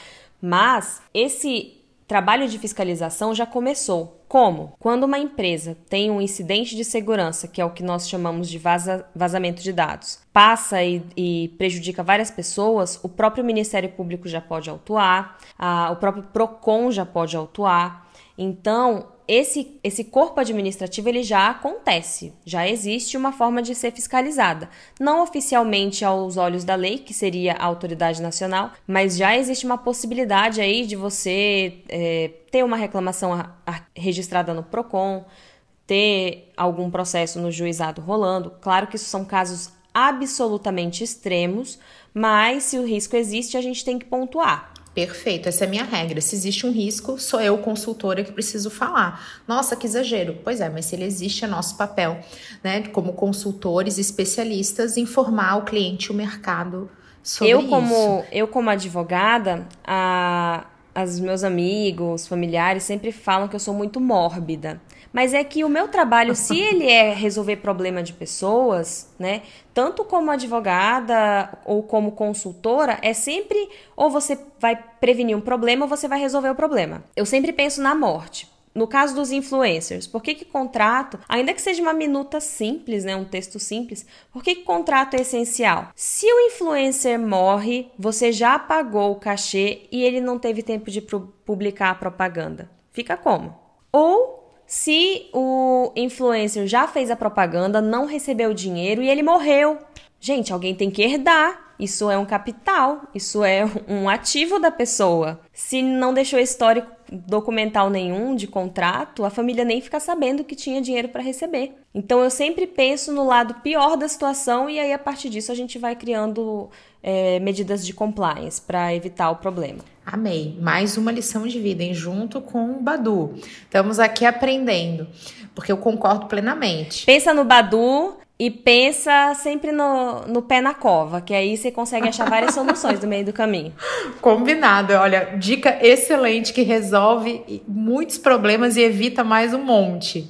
Mas esse trabalho de fiscalização já começou. Como? Quando uma empresa tem um incidente de segurança, que é o que nós chamamos de vaza, vazamento de dados, passa e, e, prejudica várias pessoas, o próprio Ministério Público já pode autuar, a, o próprio PROCON já pode autuar. Então, esse, esse corpo administrativo ele já acontece, já existe uma forma de ser fiscalizada. Não oficialmente aos olhos da lei, que seria a autoridade nacional, mas já existe uma possibilidade aí de você é, ter uma reclamação a, a, registrada no PROCON, ter algum processo no juizado rolando. Claro que isso são casos absolutamente extremos, mas se o risco existe, a gente tem que pontuar. Perfeito, essa é a minha regra. Se existe um risco, sou eu, consultora, que preciso falar. Nossa, que exagero. Pois é, mas se ele existe, é nosso papel, né, como consultores especialistas, informar o cliente e o mercado sobre eu como, isso. Eu, como advogada, a, os meus amigos, familiares sempre falam que eu sou muito mórbida. Mas é que o meu trabalho, se *laughs* ele é resolver problema de pessoas, né, tanto como advogada ou como consultora, é sempre ou você vai prevenir um problema ou você vai resolver o problema. Eu sempre penso na morte. No caso dos influencers, por que, que contrato, ainda que seja uma minuta simples, né, um texto simples, por que, que contrato é essencial? Se o influencer morre, você já pagou o cachê e ele não teve tempo de publicar a propaganda. Fica como? Ou se o influencer já fez a propaganda, não recebeu dinheiro e ele morreu. Gente, alguém tem que herdar. Isso é um capital, isso é um ativo da pessoa. Se não deixou histórico documental nenhum de contrato, a família nem fica sabendo que tinha dinheiro para receber. Então eu sempre penso no lado pior da situação e aí a partir disso a gente vai criando é, medidas de compliance para evitar o problema. Amei. Mais uma lição de vida, hein? Junto com o Badu. Estamos aqui aprendendo, porque eu concordo plenamente. Pensa no Badu e pensa sempre no, no pé na cova, que aí você consegue achar várias *laughs* soluções no meio do caminho. Combinado. Olha, dica excelente que resolve muitos problemas e evita mais um monte.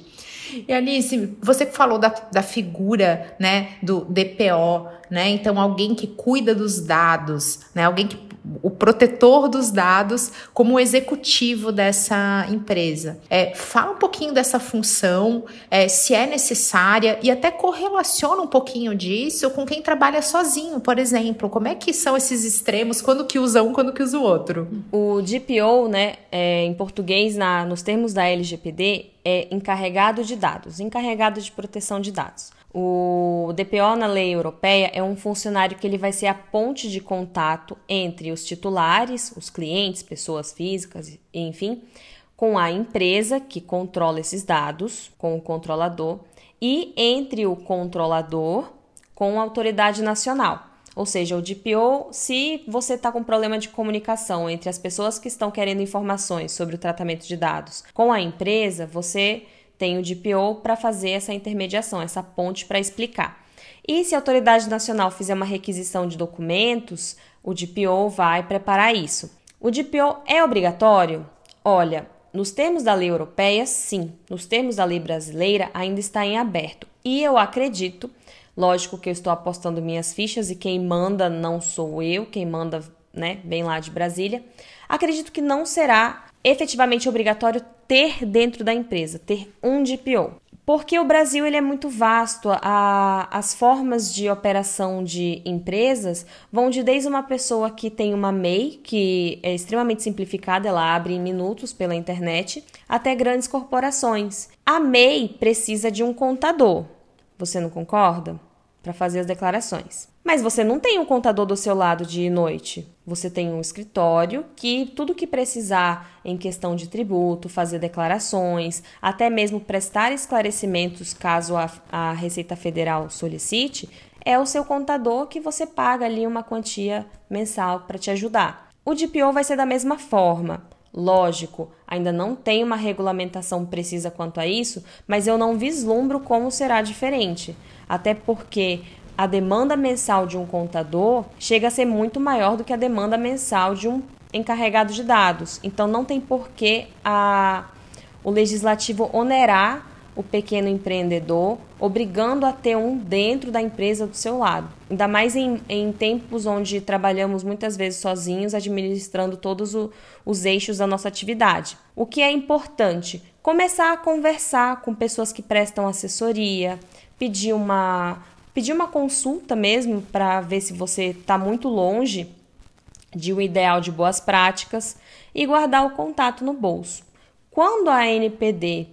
E Alice, você falou da, da figura, né, do DPO, né? Então, alguém que cuida dos dados, né? Alguém que o protetor dos dados como executivo dessa empresa. É, fala um pouquinho dessa função, é, se é necessária e até correlaciona um pouquinho disso com quem trabalha sozinho, por exemplo. Como é que são esses extremos? Quando que usa um, quando que usa o outro? O DPO, né, é, em português, na, nos termos da LGPD, é encarregado de dados, encarregado de proteção de dados. O DPO na lei europeia é um funcionário que ele vai ser a ponte de contato entre os titulares, os clientes, pessoas físicas, enfim, com a empresa que controla esses dados, com o controlador, e entre o controlador com a autoridade nacional. Ou seja, o DPO, se você está com problema de comunicação entre as pessoas que estão querendo informações sobre o tratamento de dados com a empresa, você tem o DPO para fazer essa intermediação, essa ponte para explicar. E se a autoridade nacional fizer uma requisição de documentos, o DPO vai preparar isso. O DPO é obrigatório? Olha, nos termos da lei europeia, sim. Nos termos da lei brasileira, ainda está em aberto. E eu acredito Lógico que eu estou apostando minhas fichas e quem manda não sou eu, quem manda, né, bem lá de Brasília. Acredito que não será efetivamente obrigatório ter dentro da empresa, ter um DPO. Porque o Brasil ele é muito vasto, a, as formas de operação de empresas vão de desde uma pessoa que tem uma MEI, que é extremamente simplificada, ela abre em minutos pela internet, até grandes corporações. A MEI precisa de um contador. Você não concorda? para fazer as declarações. Mas você não tem um contador do seu lado de noite. Você tem um escritório que tudo que precisar em questão de tributo, fazer declarações, até mesmo prestar esclarecimentos caso a, a Receita Federal solicite, é o seu contador que você paga ali uma quantia mensal para te ajudar. O DPO vai ser da mesma forma. Lógico, ainda não tem uma regulamentação precisa quanto a isso, mas eu não vislumbro como será diferente até porque a demanda mensal de um contador chega a ser muito maior do que a demanda mensal de um encarregado de dados. Então não tem por que a, o legislativo onerar o pequeno empreendedor, obrigando a ter um dentro da empresa do seu lado. Ainda mais em, em tempos onde trabalhamos muitas vezes sozinhos, administrando todos o, os eixos da nossa atividade. O que é importante? Começar a conversar com pessoas que prestam assessoria, pedir uma, pedir uma consulta mesmo para ver se você está muito longe de um ideal de boas práticas e guardar o contato no bolso. Quando a NPD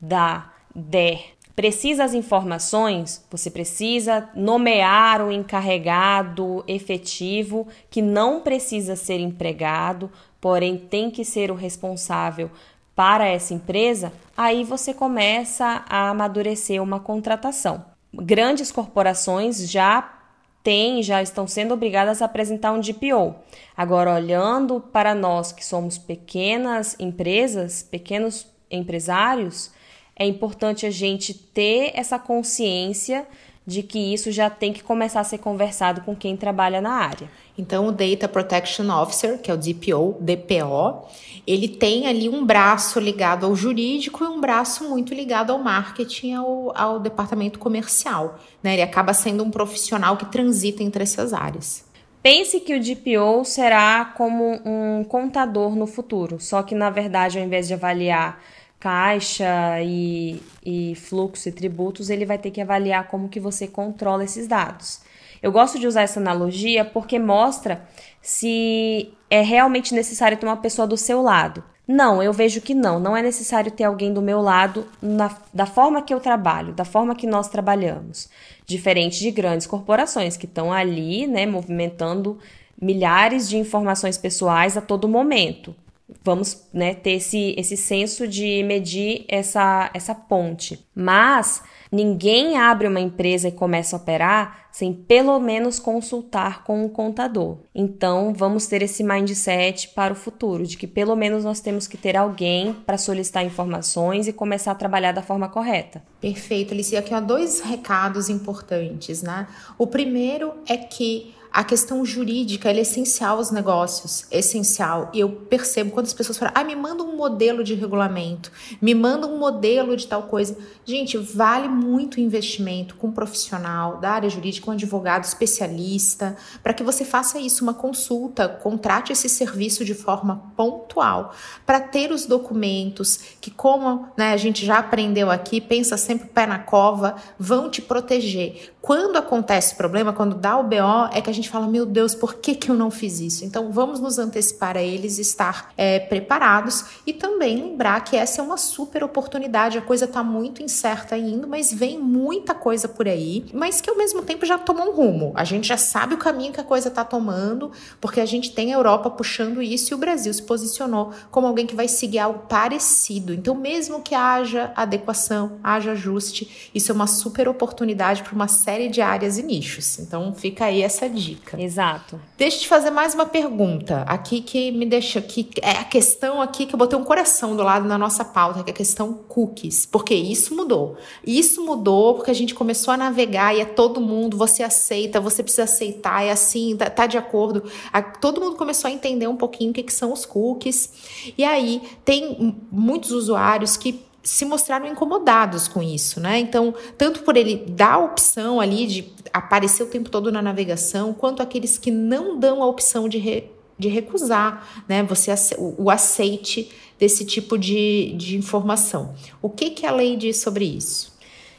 da der precisa as informações, você precisa nomear um encarregado efetivo que não precisa ser empregado, porém tem que ser o responsável para essa empresa, aí você começa a amadurecer uma contratação. Grandes corporações já têm, já estão sendo obrigadas a apresentar um DPO. Agora, olhando para nós que somos pequenas empresas, pequenos empresários, é importante a gente ter essa consciência de que isso já tem que começar a ser conversado com quem trabalha na área. Então, o Data Protection Officer, que é o DPO, DPO, ele tem ali um braço ligado ao jurídico e um braço muito ligado ao marketing, ao, ao departamento comercial. Né? Ele acaba sendo um profissional que transita entre essas áreas. Pense que o DPO será como um contador no futuro, só que na verdade, ao invés de avaliar caixa e, e fluxo e tributos, ele vai ter que avaliar como que você controla esses dados. Eu gosto de usar essa analogia porque mostra se é realmente necessário ter uma pessoa do seu lado. Não, eu vejo que não. Não é necessário ter alguém do meu lado na, da forma que eu trabalho, da forma que nós trabalhamos. Diferente de grandes corporações que estão ali, né, movimentando milhares de informações pessoais a todo momento vamos né, ter esse, esse senso de medir essa, essa ponte. Mas ninguém abre uma empresa e começa a operar sem pelo menos consultar com um contador. Então, vamos ter esse mindset para o futuro, de que pelo menos nós temos que ter alguém para solicitar informações e começar a trabalhar da forma correta. Perfeito, Alicia. Aqui há dois recados importantes, né? O primeiro é que a questão jurídica é essencial aos negócios, essencial. E eu percebo quando as pessoas falam, ah, me manda um modelo de regulamento, me manda um modelo de tal coisa. Gente, vale muito o investimento com um profissional da área jurídica, um advogado especialista, para que você faça isso, uma consulta, contrate esse serviço de forma pontual, para ter os documentos que, como né, a gente já aprendeu aqui, pensa sempre pé na cova, vão te proteger. Quando acontece problema, quando dá o BO, é que a gente fala, meu Deus, por que, que eu não fiz isso? Então vamos nos antecipar a eles, estar é, preparados e também lembrar que essa é uma super oportunidade. A coisa está muito incerta ainda, mas vem muita coisa por aí, mas que ao mesmo tempo já tomou um rumo. A gente já sabe o caminho que a coisa está tomando, porque a gente tem a Europa puxando isso e o Brasil se posicionou como alguém que vai seguir algo parecido. Então, mesmo que haja adequação, haja ajuste, isso é uma super oportunidade para uma série de áreas e nichos. Então, fica aí essa dica. Exato. Deixa eu te fazer mais uma pergunta aqui que me deixa aqui é a questão aqui que eu botei um coração do lado na nossa pauta, que é a questão cookies, porque isso mudou. Isso mudou porque a gente começou a navegar e é todo mundo, você aceita, você precisa aceitar, é assim, tá, tá de acordo. A, todo mundo começou a entender um pouquinho o que, que são os cookies. E aí tem muitos usuários que se mostraram incomodados com isso, né? Então, tanto por ele dar a opção ali de aparecer o tempo todo na navegação, quanto aqueles que não dão a opção de, re, de recusar, né? Você o, o aceite desse tipo de, de informação. O que, que a lei diz sobre isso?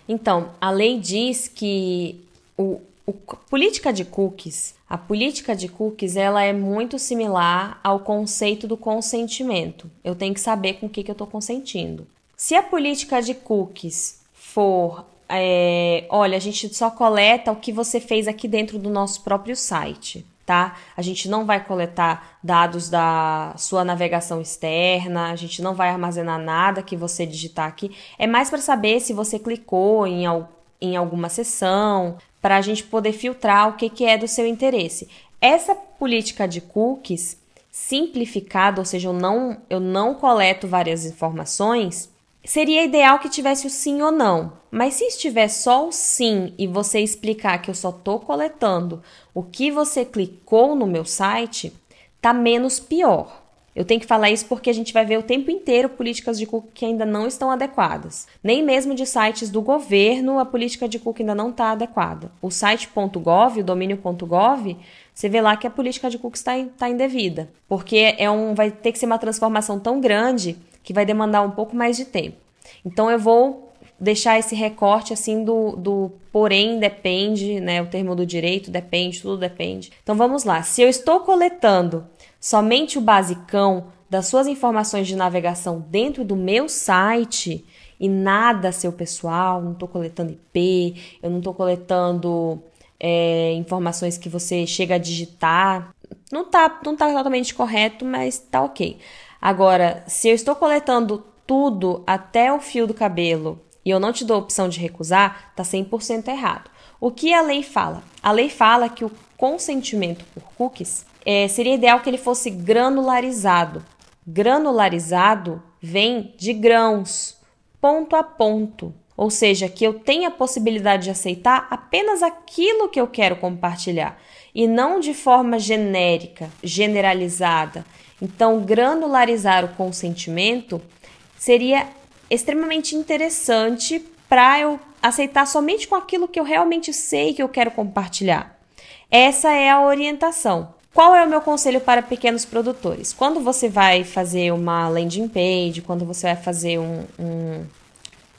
Então, a lei diz que o, o política de cookies, a política de cookies, ela é muito similar ao conceito do consentimento. Eu tenho que saber com o que, que eu estou consentindo. Se a política de cookies for, é, olha, a gente só coleta o que você fez aqui dentro do nosso próprio site, tá? A gente não vai coletar dados da sua navegação externa, a gente não vai armazenar nada que você digitar aqui. É mais para saber se você clicou em, em alguma sessão, para a gente poder filtrar o que, que é do seu interesse. Essa política de cookies simplificada, ou seja, eu não, eu não coleto várias informações, Seria ideal que tivesse o sim ou não, mas se estiver só o sim e você explicar que eu só estou coletando o que você clicou no meu site, tá menos pior. Eu tenho que falar isso porque a gente vai ver o tempo inteiro políticas de cookie que ainda não estão adequadas. Nem mesmo de sites do governo a política de cookie ainda não está adequada. O site.gov, o domínio.gov, você vê lá que a política de cookies está tá indevida. Porque é um, vai ter que ser uma transformação tão grande que vai demandar um pouco mais de tempo. Então eu vou deixar esse recorte assim do, do porém depende, né? O termo do direito depende, tudo depende. Então vamos lá. Se eu estou coletando somente o basicão das suas informações de navegação dentro do meu site e nada seu pessoal, não estou coletando IP, eu não estou coletando é, informações que você chega a digitar, não tá, não tá totalmente correto, mas tá ok. Agora, se eu estou coletando tudo até o fio do cabelo e eu não te dou a opção de recusar, tá 100% errado. O que a lei fala? A lei fala que o consentimento por cookies é, seria ideal que ele fosse granularizado. Granularizado vem de grãos, ponto a ponto. Ou seja, que eu tenha a possibilidade de aceitar apenas aquilo que eu quero compartilhar e não de forma genérica, generalizada. Então, granularizar o consentimento seria extremamente interessante para eu aceitar somente com aquilo que eu realmente sei que eu quero compartilhar. Essa é a orientação. Qual é o meu conselho para pequenos produtores? Quando você vai fazer uma landing page, quando você vai fazer um, um,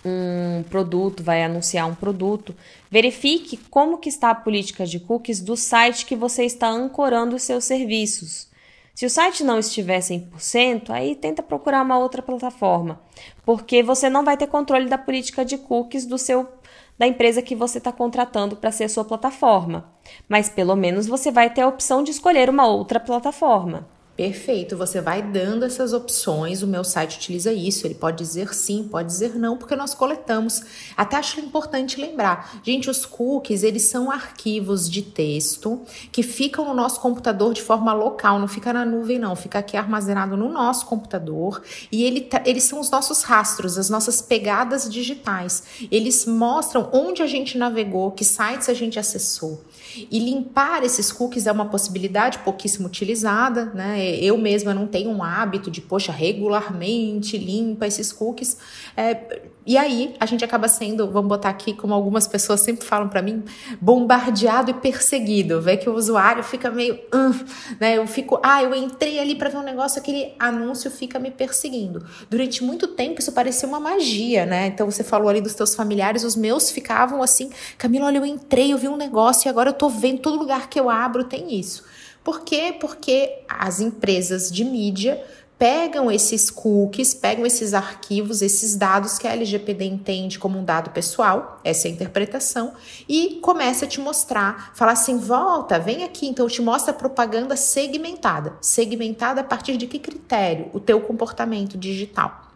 um produto, vai anunciar um produto, verifique como que está a política de cookies do site que você está ancorando os seus serviços. Se o site não estiver 100%, aí tenta procurar uma outra plataforma, porque você não vai ter controle da política de cookies do seu da empresa que você está contratando para ser a sua plataforma. Mas pelo menos você vai ter a opção de escolher uma outra plataforma. Perfeito, você vai dando essas opções. O meu site utiliza isso. Ele pode dizer sim, pode dizer não, porque nós coletamos. Até acho importante lembrar, gente, os cookies eles são arquivos de texto que ficam no nosso computador de forma local, não fica na nuvem, não, fica aqui armazenado no nosso computador e ele, eles são os nossos rastros, as nossas pegadas digitais. Eles mostram onde a gente navegou, que sites a gente acessou. E limpar esses cookies é uma possibilidade pouquíssimo utilizada, né? Eu mesma não tenho um hábito de, poxa, regularmente limpa esses cookies. É, e aí a gente acaba sendo, vamos botar aqui como algumas pessoas sempre falam para mim, bombardeado e perseguido. Vê que o usuário fica meio, uh, né? Eu fico, ah, eu entrei ali para ver um negócio, aquele anúncio fica me perseguindo. Durante muito tempo isso parecia uma magia, né? Então você falou ali dos teus familiares, os meus ficavam assim, Camila, olha, eu entrei, eu vi um negócio e agora eu tô vendo todo lugar que eu abro tem isso. Por quê? Porque as empresas de mídia pegam esses cookies, pegam esses arquivos, esses dados que a LGPD entende como um dado pessoal, essa é a interpretação, e começa a te mostrar, falar assim, volta, vem aqui, então te mostra propaganda segmentada. Segmentada a partir de que critério? O teu comportamento digital.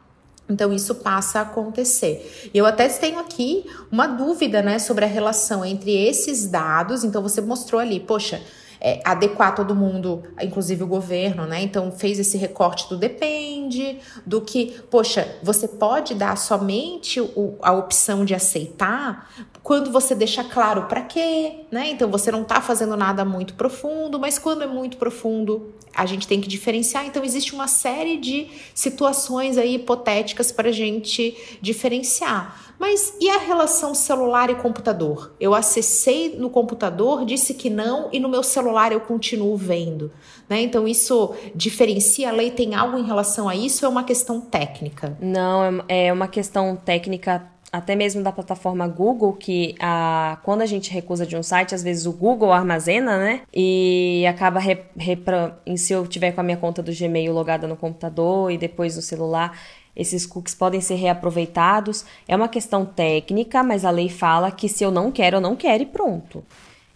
Então isso passa a acontecer. Eu até tenho aqui uma dúvida, né, sobre a relação entre esses dados. Então você mostrou ali, poxa, é, adequar todo mundo, inclusive o governo, né? Então fez esse recorte do depende, do que, poxa, você pode dar somente o, a opção de aceitar quando você deixa claro para quê, né? Então você não está fazendo nada muito profundo, mas quando é muito profundo, a gente tem que diferenciar. Então existe uma série de situações aí hipotéticas para a gente diferenciar. Mas e a relação celular e computador? Eu acessei no computador, disse que não, e no meu celular eu continuo vendo. Né? Então, isso diferencia? A lei tem algo em relação a isso ou é uma questão técnica? Não, é, é uma questão técnica até mesmo da plataforma Google, que a, quando a gente recusa de um site, às vezes o Google armazena, né? E acaba, re, repra, se eu tiver com a minha conta do Gmail logada no computador e depois no celular, esses cookies podem ser reaproveitados. É uma questão técnica, mas a lei fala que se eu não quero, eu não quero e pronto.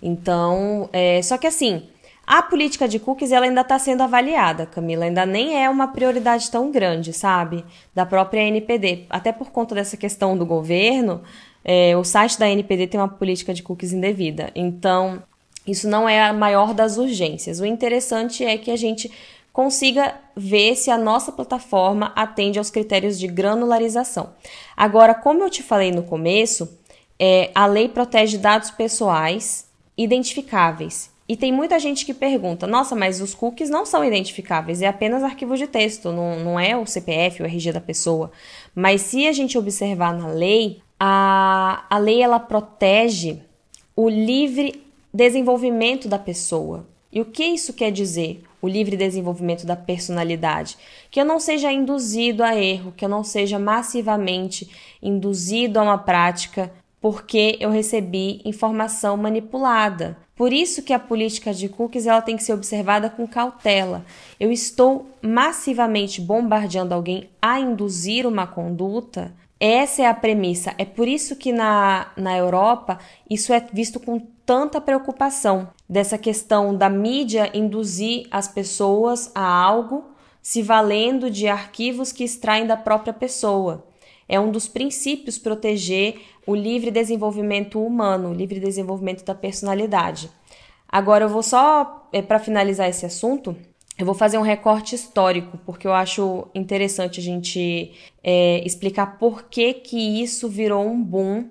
Então, é, só que assim, a política de cookies ela ainda está sendo avaliada, Camila. Ainda nem é uma prioridade tão grande, sabe? Da própria NPD. Até por conta dessa questão do governo, é, o site da NPD tem uma política de cookies indevida. Então, isso não é a maior das urgências. O interessante é que a gente consiga ver se a nossa plataforma atende aos critérios de granularização. Agora, como eu te falei no começo, é, a lei protege dados pessoais identificáveis. E tem muita gente que pergunta: nossa, mas os cookies não são identificáveis, é apenas arquivo de texto, não, não é o CPF, o RG da pessoa. Mas se a gente observar na lei, a, a lei ela protege o livre desenvolvimento da pessoa. E o que isso quer dizer? O livre desenvolvimento da personalidade. Que eu não seja induzido a erro, que eu não seja massivamente induzido a uma prática porque eu recebi informação manipulada. Por isso que a política de cookies ela tem que ser observada com cautela. Eu estou massivamente bombardeando alguém a induzir uma conduta. Essa é a premissa. É por isso que na, na Europa isso é visto com tanta preocupação dessa questão da mídia induzir as pessoas a algo se valendo de arquivos que extraem da própria pessoa. É um dos princípios proteger o livre desenvolvimento humano, o livre desenvolvimento da personalidade. Agora eu vou só, é, para finalizar esse assunto, eu vou fazer um recorte histórico, porque eu acho interessante a gente é, explicar por que, que isso virou um boom,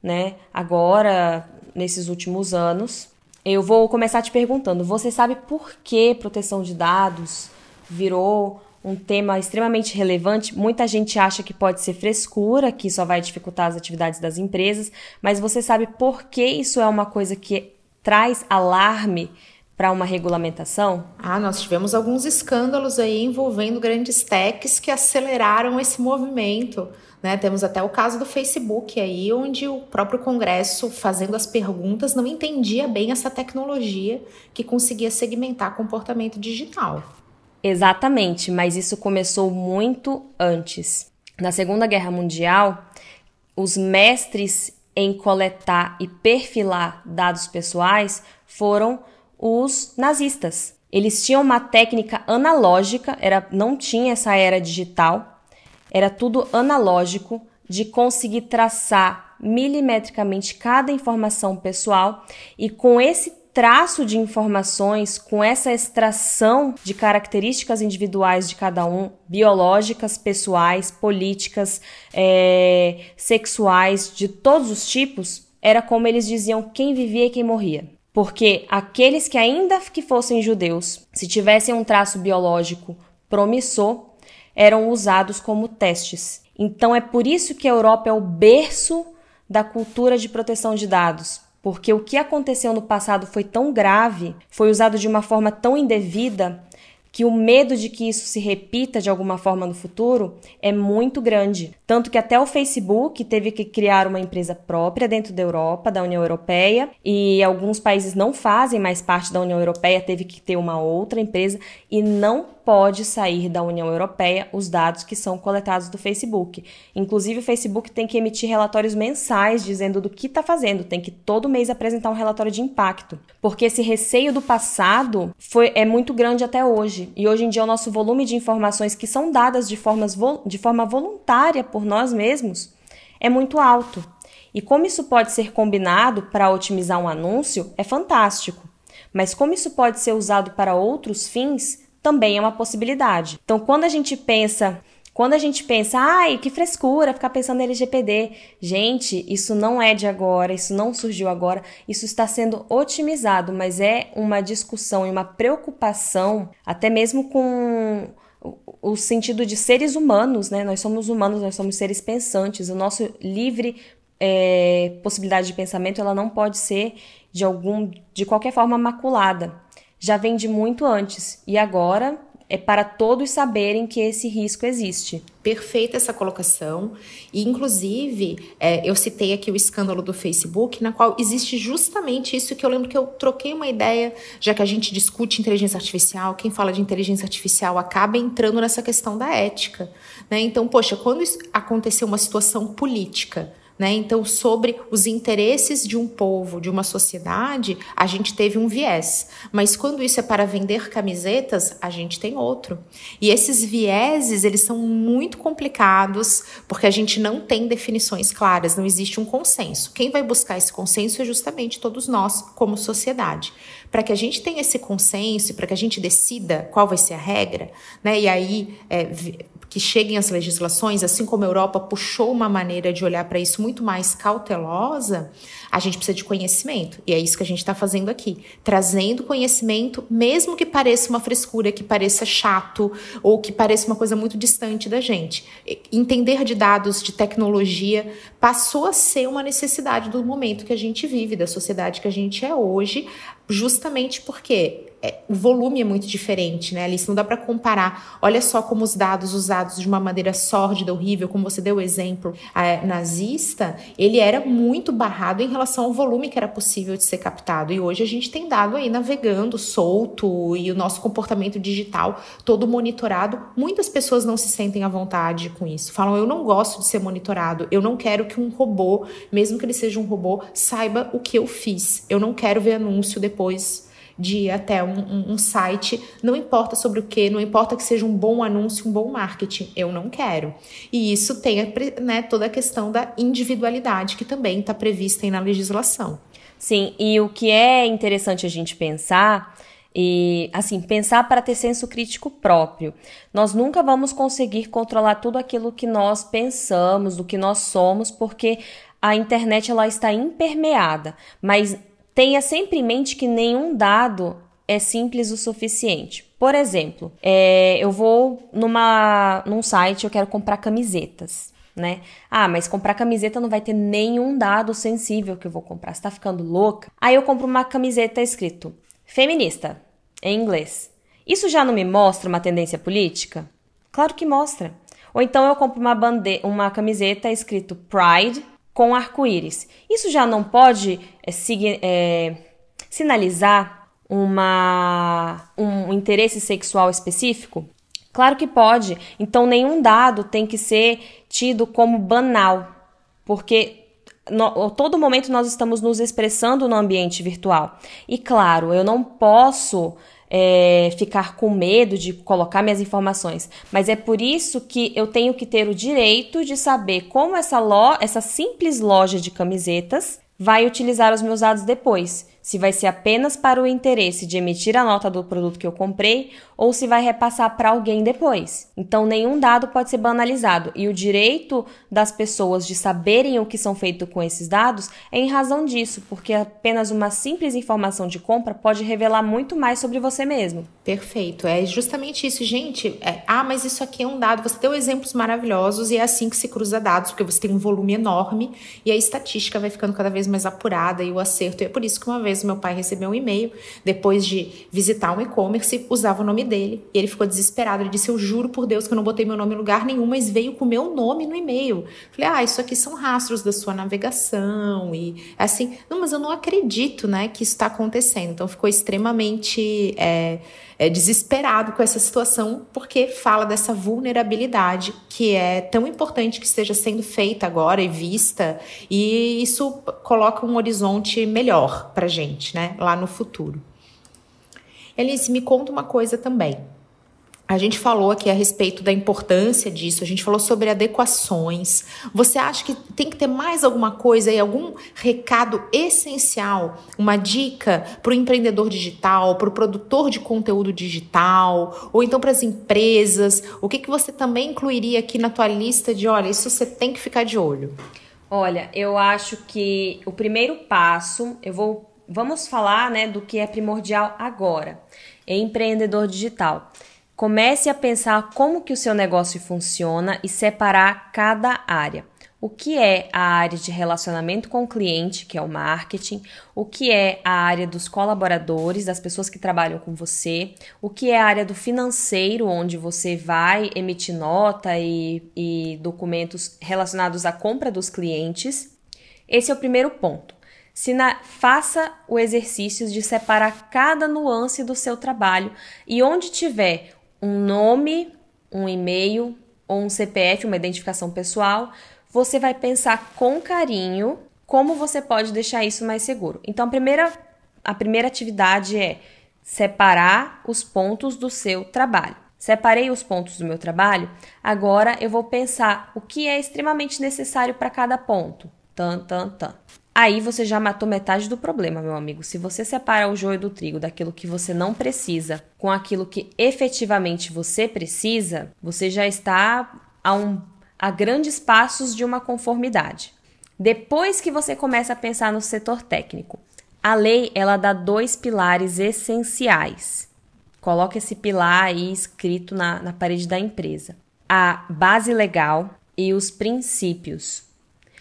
né? Agora, nesses últimos anos. Eu vou começar te perguntando: você sabe por que proteção de dados virou um tema extremamente relevante? Muita gente acha que pode ser frescura, que só vai dificultar as atividades das empresas, mas você sabe por que isso é uma coisa que traz alarme para uma regulamentação? Ah, nós tivemos alguns escândalos aí envolvendo grandes techs que aceleraram esse movimento. Né? Temos até o caso do Facebook aí, onde o próprio Congresso, fazendo as perguntas, não entendia bem essa tecnologia que conseguia segmentar comportamento digital. Exatamente, mas isso começou muito antes. Na Segunda Guerra Mundial, os mestres em coletar e perfilar dados pessoais foram os nazistas. Eles tinham uma técnica analógica, era, não tinha essa era digital, era tudo analógico de conseguir traçar milimetricamente cada informação pessoal e com esse traço de informações, com essa extração de características individuais de cada um, biológicas, pessoais, políticas, é, sexuais, de todos os tipos, era como eles diziam quem vivia e quem morria. porque aqueles que ainda que fossem judeus, se tivessem um traço biológico promissor, eram usados como testes. Então é por isso que a Europa é o berço da cultura de proteção de dados, porque o que aconteceu no passado foi tão grave, foi usado de uma forma tão indevida, que o medo de que isso se repita de alguma forma no futuro é muito grande. Tanto que até o Facebook teve que criar uma empresa própria dentro da Europa, da União Europeia, e alguns países não fazem mais parte da União Europeia, teve que ter uma outra empresa e não pode sair da União Europeia os dados que são coletados do Facebook. Inclusive, o Facebook tem que emitir relatórios mensais dizendo do que está fazendo, tem que todo mês apresentar um relatório de impacto, porque esse receio do passado foi, é muito grande até hoje. E hoje em dia, o nosso volume de informações que são dadas de, formas, de forma voluntária por nós mesmos é muito alto. E como isso pode ser combinado para otimizar um anúncio, é fantástico. Mas como isso pode ser usado para outros fins, também é uma possibilidade. Então, quando a gente pensa quando a gente pensa, ai, que frescura ficar pensando em LGPD. Gente, isso não é de agora, isso não surgiu agora, isso está sendo otimizado, mas é uma discussão e uma preocupação, até mesmo com o sentido de seres humanos, né? Nós somos humanos, nós somos seres pensantes. O nosso livre é, possibilidade de pensamento, ela não pode ser de algum, de qualquer forma maculada já vem de muito antes e agora é para todos saberem que esse risco existe. Perfeita essa colocação. E, inclusive, é, eu citei aqui o escândalo do Facebook, na qual existe justamente isso que eu lembro que eu troquei uma ideia, já que a gente discute inteligência artificial, quem fala de inteligência artificial acaba entrando nessa questão da ética. Né? Então, poxa, quando aconteceu uma situação política né? Então, sobre os interesses de um povo, de uma sociedade, a gente teve um viés. Mas quando isso é para vender camisetas, a gente tem outro. E esses vieses, eles são muito complicados, porque a gente não tem definições claras, não existe um consenso. Quem vai buscar esse consenso é justamente todos nós, como sociedade. Para que a gente tenha esse consenso, para que a gente decida qual vai ser a regra, né? E aí é, que cheguem as legislações, assim como a Europa puxou uma maneira de olhar para isso muito mais cautelosa, a gente precisa de conhecimento. E é isso que a gente está fazendo aqui. Trazendo conhecimento, mesmo que pareça uma frescura, que pareça chato, ou que pareça uma coisa muito distante da gente. Entender de dados, de tecnologia, passou a ser uma necessidade do momento que a gente vive, da sociedade que a gente é hoje, justamente porque é, o volume é muito diferente, né, Alice? Não dá para comparar. Olha só como os dados usados de uma maneira sórdida, horrível, como você deu o exemplo é, nazista, ele era muito barrado em relação ao volume que era possível de ser captado. E hoje a gente tem dado aí navegando solto e o nosso comportamento digital todo monitorado. Muitas pessoas não se sentem à vontade com isso. Falam, eu não gosto de ser monitorado, eu não quero que um robô, mesmo que ele seja um robô, saiba o que eu fiz. Eu não quero ver anúncio depois de ir até um, um, um, site, não importa sobre o que, não importa que seja um bom anúncio, um bom marketing, eu não quero. E isso tem né, toda a questão da individualidade que também está prevista na legislação. Sim, e o que é interessante a gente pensar e assim, pensar para ter senso crítico próprio. Nós nunca vamos conseguir controlar tudo aquilo que nós pensamos, do que nós somos, porque a internet ela está impermeada, mas Tenha sempre em mente que nenhum dado é simples o suficiente. Por exemplo, é, eu vou numa, num site, eu quero comprar camisetas, né? Ah, mas comprar camiseta não vai ter nenhum dado sensível que eu vou comprar. Você tá ficando louca? Aí eu compro uma camiseta escrito feminista, em inglês. Isso já não me mostra uma tendência política? Claro que mostra. Ou então eu compro uma, bande uma camiseta escrito Pride com arco-íris. Isso já não pode é, é, sinalizar uma, um interesse sexual específico? Claro que pode. Então, nenhum dado tem que ser tido como banal, porque no, todo momento nós estamos nos expressando no ambiente virtual. E claro, eu não posso é, ficar com medo de colocar minhas informações. Mas é por isso que eu tenho que ter o direito de saber como essa, lo essa simples loja de camisetas vai utilizar os meus dados depois. Se vai ser apenas para o interesse de emitir a nota do produto que eu comprei ou se vai repassar para alguém depois. Então, nenhum dado pode ser banalizado e o direito das pessoas de saberem o que são feitos com esses dados é em razão disso, porque apenas uma simples informação de compra pode revelar muito mais sobre você mesmo. Perfeito, é justamente isso, gente. É, ah, mas isso aqui é um dado. Você deu exemplos maravilhosos e é assim que se cruza dados, porque você tem um volume enorme e a estatística vai ficando cada vez mais apurada e o acerto. E é por isso que uma vez vez meu pai recebeu um e-mail, depois de visitar um e-commerce, usava o nome dele. E ele ficou desesperado. Ele disse: Eu juro por Deus que eu não botei meu nome em lugar nenhum, mas veio com o meu nome no e-mail. Falei: Ah, isso aqui são rastros da sua navegação. E assim, não, mas eu não acredito, né, que isso está acontecendo. Então ficou extremamente. É, é, desesperado com essa situação, porque fala dessa vulnerabilidade que é tão importante que esteja sendo feita agora e vista, e isso coloca um horizonte melhor para gente, né, lá no futuro. Elise, me conta uma coisa também. A gente falou aqui a respeito da importância disso, a gente falou sobre adequações. Você acha que tem que ter mais alguma coisa aí, algum recado essencial, uma dica para o empreendedor digital, para o produtor de conteúdo digital, ou então para as empresas? O que, que você também incluiria aqui na tua lista de, olha, isso você tem que ficar de olho? Olha, eu acho que o primeiro passo, eu vou, vamos falar, né, do que é primordial agora, é empreendedor digital. Comece a pensar como que o seu negócio funciona e separar cada área. O que é a área de relacionamento com o cliente, que é o marketing, o que é a área dos colaboradores, das pessoas que trabalham com você, o que é a área do financeiro, onde você vai emitir nota e, e documentos relacionados à compra dos clientes. Esse é o primeiro ponto. Na, faça o exercício de separar cada nuance do seu trabalho e onde tiver um nome, um e-mail ou um CPF, uma identificação pessoal, você vai pensar com carinho como você pode deixar isso mais seguro. Então, a primeira, a primeira atividade é separar os pontos do seu trabalho. Separei os pontos do meu trabalho, agora eu vou pensar o que é extremamente necessário para cada ponto. Tan, tan, tan. Aí você já matou metade do problema, meu amigo. Se você separa o joio do trigo daquilo que você não precisa com aquilo que efetivamente você precisa, você já está a, um, a grandes passos de uma conformidade. Depois que você começa a pensar no setor técnico, a lei ela dá dois pilares essenciais. Coloque esse pilar aí escrito na, na parede da empresa: a base legal e os princípios.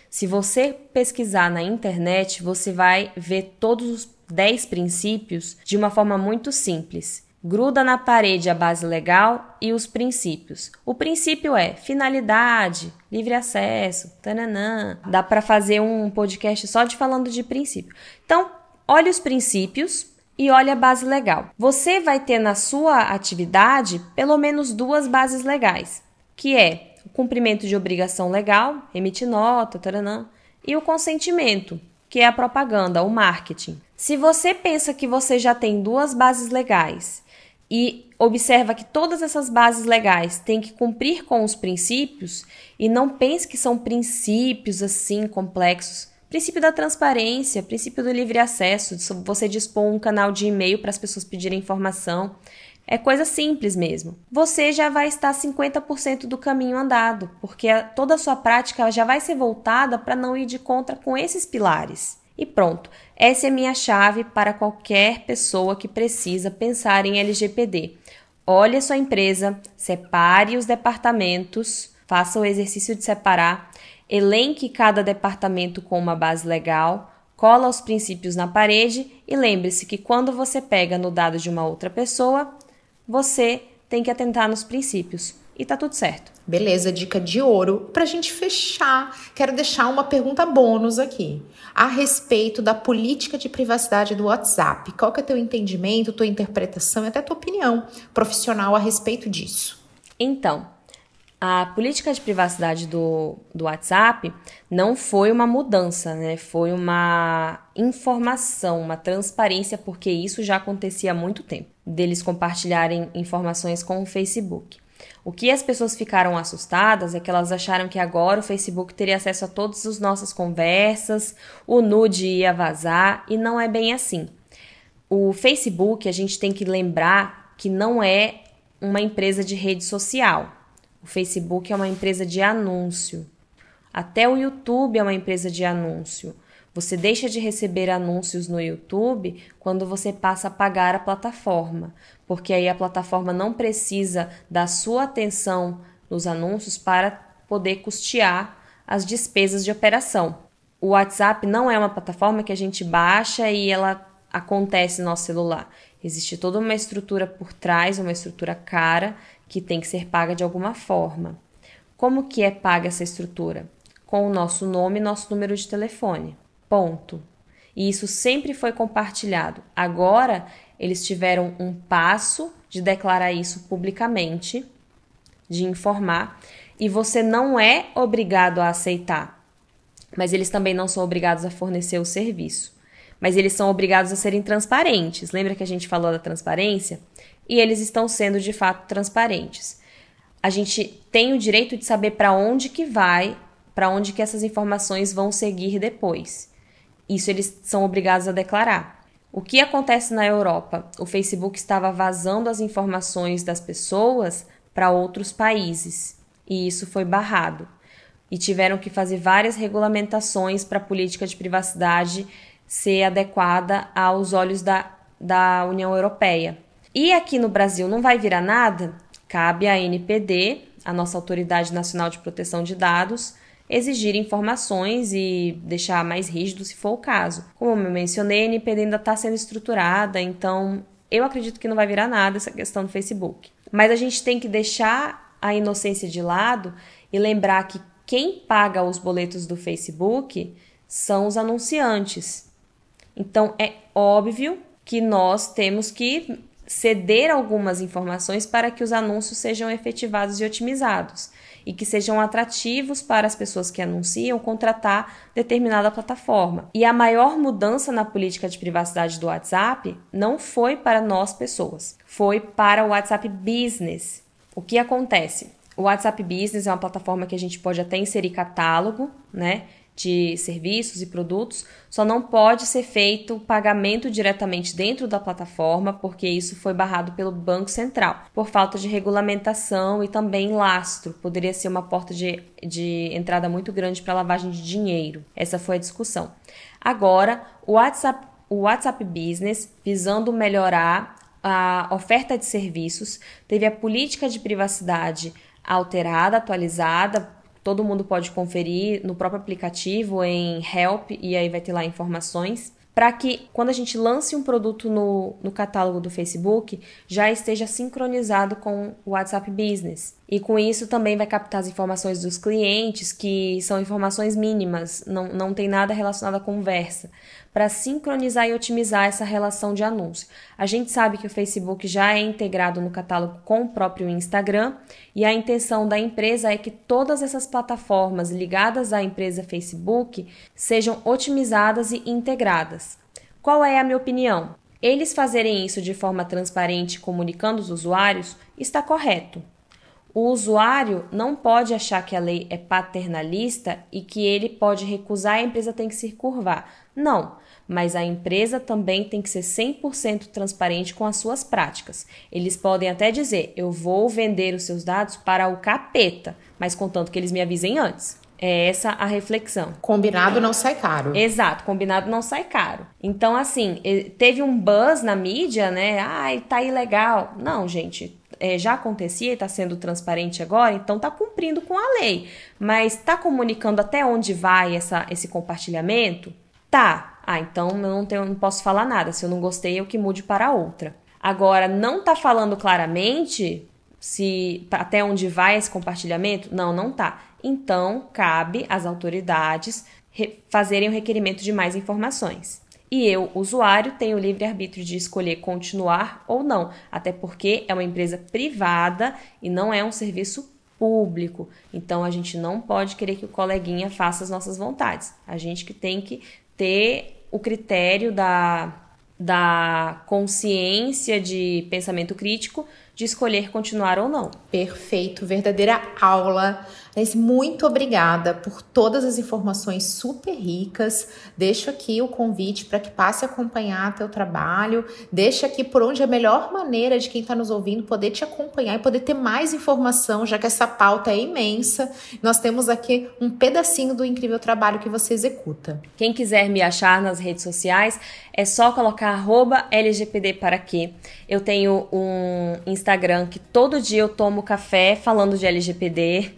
Se você pesquisar na internet, você vai ver todos os 10 princípios de uma forma muito simples. Gruda na parede a base legal e os princípios. O princípio é finalidade, livre acesso, tananã. Dá para fazer um podcast só de falando de princípio. Então, olhe os princípios e olhe a base legal. Você vai ter na sua atividade pelo menos duas bases legais, que é o cumprimento de obrigação legal, emitir nota, taranã, e o consentimento, que é a propaganda, o marketing. Se você pensa que você já tem duas bases legais e observa que todas essas bases legais têm que cumprir com os princípios e não pense que são princípios assim complexos. Princípio da transparência, princípio do livre acesso, você dispor um canal de e-mail para as pessoas pedirem informação. É coisa simples mesmo. Você já vai estar 50% do caminho andado, porque toda a sua prática já vai ser voltada para não ir de contra com esses pilares. E pronto, essa é minha chave para qualquer pessoa que precisa pensar em LGPD. Olhe a sua empresa, separe os departamentos, faça o exercício de separar, elenque cada departamento com uma base legal, cola os princípios na parede e lembre-se que quando você pega no dado de uma outra pessoa, você tem que atentar nos princípios. E tá tudo certo. Beleza, dica de ouro. Pra gente fechar, quero deixar uma pergunta bônus aqui. A respeito da política de privacidade do WhatsApp. Qual que é teu entendimento, tua interpretação e até tua opinião profissional a respeito disso? Então, a política de privacidade do, do WhatsApp não foi uma mudança, né? Foi uma informação, uma transparência, porque isso já acontecia há muito tempo, deles compartilharem informações com o Facebook. O que as pessoas ficaram assustadas é que elas acharam que agora o Facebook teria acesso a todas as nossas conversas, o nude ia vazar, e não é bem assim. O Facebook, a gente tem que lembrar que não é uma empresa de rede social. O Facebook é uma empresa de anúncio. Até o YouTube é uma empresa de anúncio. Você deixa de receber anúncios no YouTube quando você passa a pagar a plataforma, porque aí a plataforma não precisa da sua atenção nos anúncios para poder custear as despesas de operação. O WhatsApp não é uma plataforma que a gente baixa e ela acontece no nosso celular. Existe toda uma estrutura por trás, uma estrutura cara que tem que ser paga de alguma forma. Como que é paga essa estrutura? Com o nosso nome e nosso número de telefone. Ponto. E isso sempre foi compartilhado. Agora eles tiveram um passo de declarar isso publicamente, de informar, e você não é obrigado a aceitar. Mas eles também não são obrigados a fornecer o serviço. Mas eles são obrigados a serem transparentes. Lembra que a gente falou da transparência? E eles estão sendo de fato transparentes. A gente tem o direito de saber para onde que vai, para onde que essas informações vão seguir depois. Isso eles são obrigados a declarar. O que acontece na Europa? O Facebook estava vazando as informações das pessoas para outros países e isso foi barrado. E tiveram que fazer várias regulamentações para a política de privacidade ser adequada aos olhos da, da União Europeia. E aqui no Brasil não vai virar nada? Cabe à NPD, a nossa Autoridade Nacional de Proteção de Dados, exigir informações e deixar mais rígido se for o caso. Como eu mencionei, a NPD ainda está sendo estruturada, então eu acredito que não vai virar nada essa questão do Facebook. Mas a gente tem que deixar a inocência de lado e lembrar que quem paga os boletos do Facebook são os anunciantes. Então é óbvio que nós temos que ceder algumas informações para que os anúncios sejam efetivados e otimizados e que sejam atrativos para as pessoas que anunciam contratar determinada plataforma. E a maior mudança na política de privacidade do WhatsApp não foi para nós pessoas, foi para o WhatsApp Business. O que acontece? O WhatsApp Business é uma plataforma que a gente pode até inserir catálogo, né? De serviços e produtos, só não pode ser feito pagamento diretamente dentro da plataforma, porque isso foi barrado pelo Banco Central, por falta de regulamentação e também lastro. Poderia ser uma porta de, de entrada muito grande para lavagem de dinheiro. Essa foi a discussão. Agora, o WhatsApp, o WhatsApp Business, visando melhorar a oferta de serviços, teve a política de privacidade alterada, atualizada Todo mundo pode conferir no próprio aplicativo em Help e aí vai ter lá informações para que quando a gente lance um produto no, no catálogo do Facebook já esteja sincronizado com o WhatsApp Business. E com isso também vai captar as informações dos clientes, que são informações mínimas, não, não tem nada relacionado à conversa para sincronizar e otimizar essa relação de anúncio. A gente sabe que o Facebook já é integrado no catálogo com o próprio Instagram e a intenção da empresa é que todas essas plataformas ligadas à empresa Facebook sejam otimizadas e integradas. Qual é a minha opinião? Eles fazerem isso de forma transparente, comunicando os usuários, está correto. O usuário não pode achar que a lei é paternalista e que ele pode recusar e a empresa tem que se curvar. Não, mas a empresa também tem que ser 100% transparente com as suas práticas. Eles podem até dizer: eu vou vender os seus dados para o capeta, mas contanto que eles me avisem antes. É essa a reflexão. Combinado não sai caro. Exato, combinado não sai caro. Então, assim, teve um buzz na mídia, né? Ai, tá ilegal. Não, gente, é, já acontecia e está sendo transparente agora, então está cumprindo com a lei. Mas está comunicando até onde vai essa, esse compartilhamento? Tá. Ah, então eu não, tenho, não posso falar nada. Se eu não gostei, eu que mude para outra. Agora, não está falando claramente se até onde vai esse compartilhamento? Não, não tá. Então, cabe às autoridades fazerem o requerimento de mais informações. E eu, usuário, tenho o livre arbítrio de escolher continuar ou não, até porque é uma empresa privada e não é um serviço público. Então a gente não pode querer que o coleguinha faça as nossas vontades. A gente que tem que ter o critério da, da consciência de pensamento crítico de escolher continuar ou não. Perfeito, verdadeira aula. Mas muito obrigada por todas as informações super ricas. Deixo aqui o convite para que passe a acompanhar teu trabalho. Deixa aqui por onde é a melhor maneira de quem está nos ouvindo poder te acompanhar e poder ter mais informação, já que essa pauta é imensa. Nós temos aqui um pedacinho do incrível trabalho que você executa. Quem quiser me achar nas redes sociais, é só colocar arroba LGPD para quê. Eu tenho um Instagram que todo dia eu tomo café falando de LGPD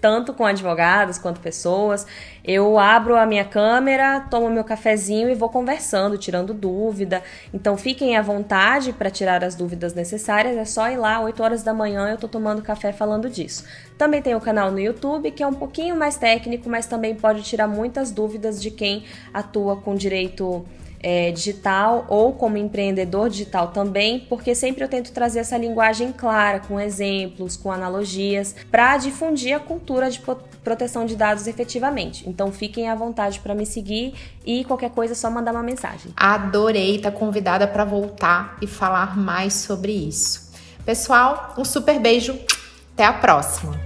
tanto com advogados quanto pessoas. Eu abro a minha câmera, tomo meu cafezinho e vou conversando, tirando dúvida. Então fiquem à vontade para tirar as dúvidas necessárias. É só ir lá, 8 horas da manhã, eu estou tomando café falando disso. Também tem o canal no YouTube, que é um pouquinho mais técnico, mas também pode tirar muitas dúvidas de quem atua com direito é, digital ou como empreendedor digital também, porque sempre eu tento trazer essa linguagem clara, com exemplos, com analogias, para difundir a cultura de proteção de dados efetivamente. Então fiquem à vontade para me seguir e qualquer coisa é só mandar uma mensagem. Adorei, estar tá convidada para voltar e falar mais sobre isso. Pessoal, um super beijo, até a próxima!